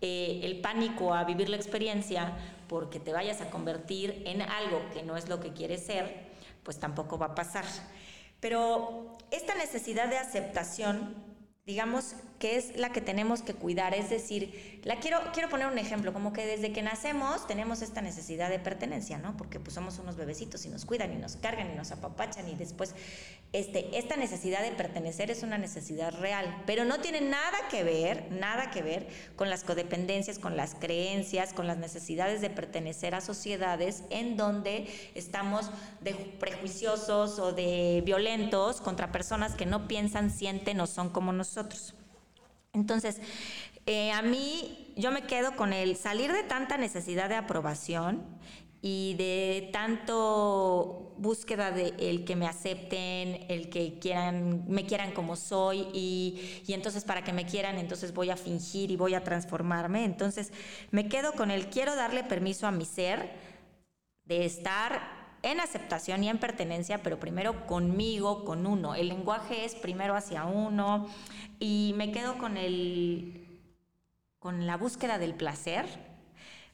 eh, el pánico a vivir la experiencia porque te vayas a convertir en algo que no es lo que quieres ser, pues tampoco va a pasar. Pero esta necesidad de aceptación digamos que es la que tenemos que cuidar, es decir, la quiero quiero poner un ejemplo, como que desde que nacemos tenemos esta necesidad de pertenencia, ¿no? Porque pues somos unos bebecitos y nos cuidan y nos cargan y nos apapachan y después este esta necesidad de pertenecer es una necesidad real, pero no tiene nada que ver, nada que ver con las codependencias, con las creencias, con las necesidades de pertenecer a sociedades en donde estamos de prejuiciosos o de violentos contra personas que no piensan, sienten o son como nosotros entonces, eh, a mí yo me quedo con el salir de tanta necesidad de aprobación y de tanto búsqueda de el que me acepten, el que quieran, me quieran como soy y, y, entonces para que me quieran, entonces voy a fingir y voy a transformarme. Entonces me quedo con el quiero darle permiso a mi ser de estar en aceptación y en pertenencia, pero primero conmigo, con uno. El lenguaje es primero hacia uno y me quedo con el con la búsqueda del placer.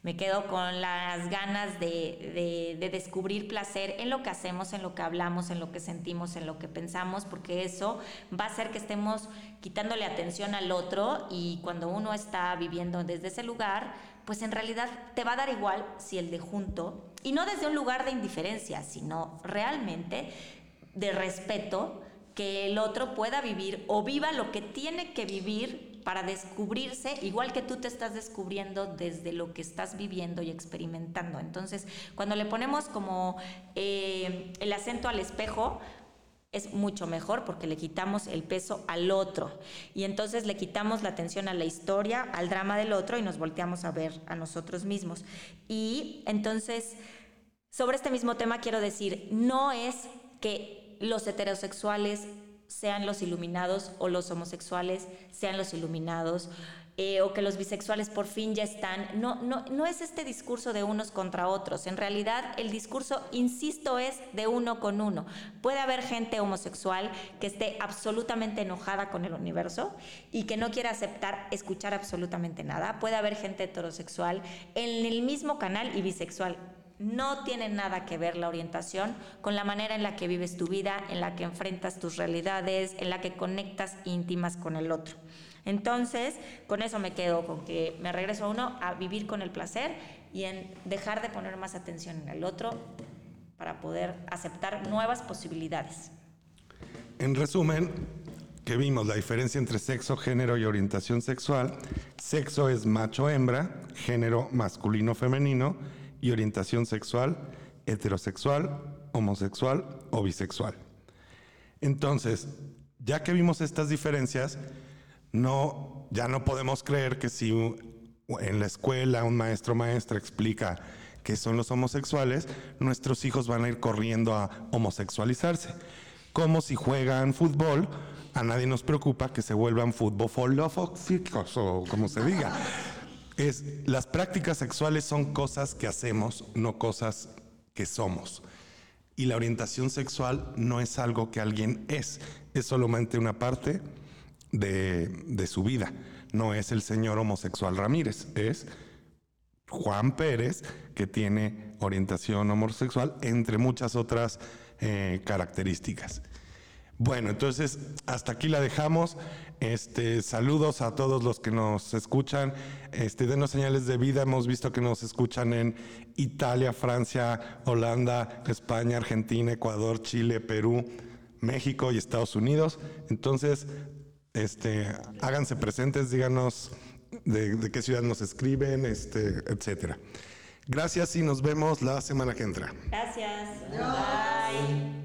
Me quedo con las ganas de, de, descubrir placer en lo que hacemos, en lo que hablamos, en lo que sentimos, en lo que pensamos, porque eso va a hacer que estemos quitándole atención al otro y cuando uno está viviendo desde ese lugar, pues en realidad te va a dar igual si el de junto, y no desde un lugar de indiferencia, sino realmente de respeto, que el otro pueda vivir o viva lo que tiene que vivir para descubrirse, igual que tú te estás descubriendo desde lo que estás viviendo y experimentando. Entonces, cuando le ponemos como eh, el acento al espejo, es mucho mejor porque le quitamos el peso al otro y entonces le quitamos la atención a la historia, al drama del otro y nos volteamos a ver a nosotros mismos. Y entonces, sobre este mismo tema quiero decir, no es que los heterosexuales sean los iluminados o los homosexuales sean los iluminados eh, o que los bisexuales por fin ya están. No, no, no es este discurso de unos contra otros. En realidad el discurso, insisto, es de uno con uno. Puede haber gente homosexual que esté absolutamente enojada con el universo y que no quiera aceptar escuchar absolutamente nada. Puede haber gente heterosexual en el mismo canal y bisexual no tiene nada que ver la orientación con la manera en la que vives tu vida, en la que enfrentas tus realidades, en la que conectas íntimas con el otro. Entonces, con eso me quedo, con que me regreso a uno a vivir con el placer y en dejar de poner más atención en el otro para poder aceptar nuevas posibilidades. En resumen, que vimos la diferencia entre sexo, género y orientación sexual. Sexo es macho-hembra, género masculino-femenino y orientación sexual heterosexual, homosexual o bisexual. Entonces, ya que vimos estas diferencias, no, ya no podemos creer que si en la escuela un maestro maestra explica que son los homosexuales, nuestros hijos van a ir corriendo a homosexualizarse. Como si juegan fútbol, a nadie nos preocupa que se vuelvan fútbol o como se diga. Es, las prácticas sexuales son cosas que hacemos, no cosas que somos. Y la orientación sexual no es algo que alguien es, es solamente una parte de, su vida. No es el señor homosexual Ramírez, es Juan Pérez, que tiene orientación homosexual, entre muchas otras eh, características. Bueno, entonces hasta aquí la dejamos. Este, saludos a todos los que nos escuchan. Este, denos señales de vida. Hemos visto que nos escuchan en Italia, Francia, Holanda, España, Argentina, Ecuador, Chile, Perú, México y Estados Unidos. Entonces, este, háganse presentes, díganos de, qué ciudad nos escriben, este, etcétera. Gracias y nos vemos la semana que entra. Gracias. Bye.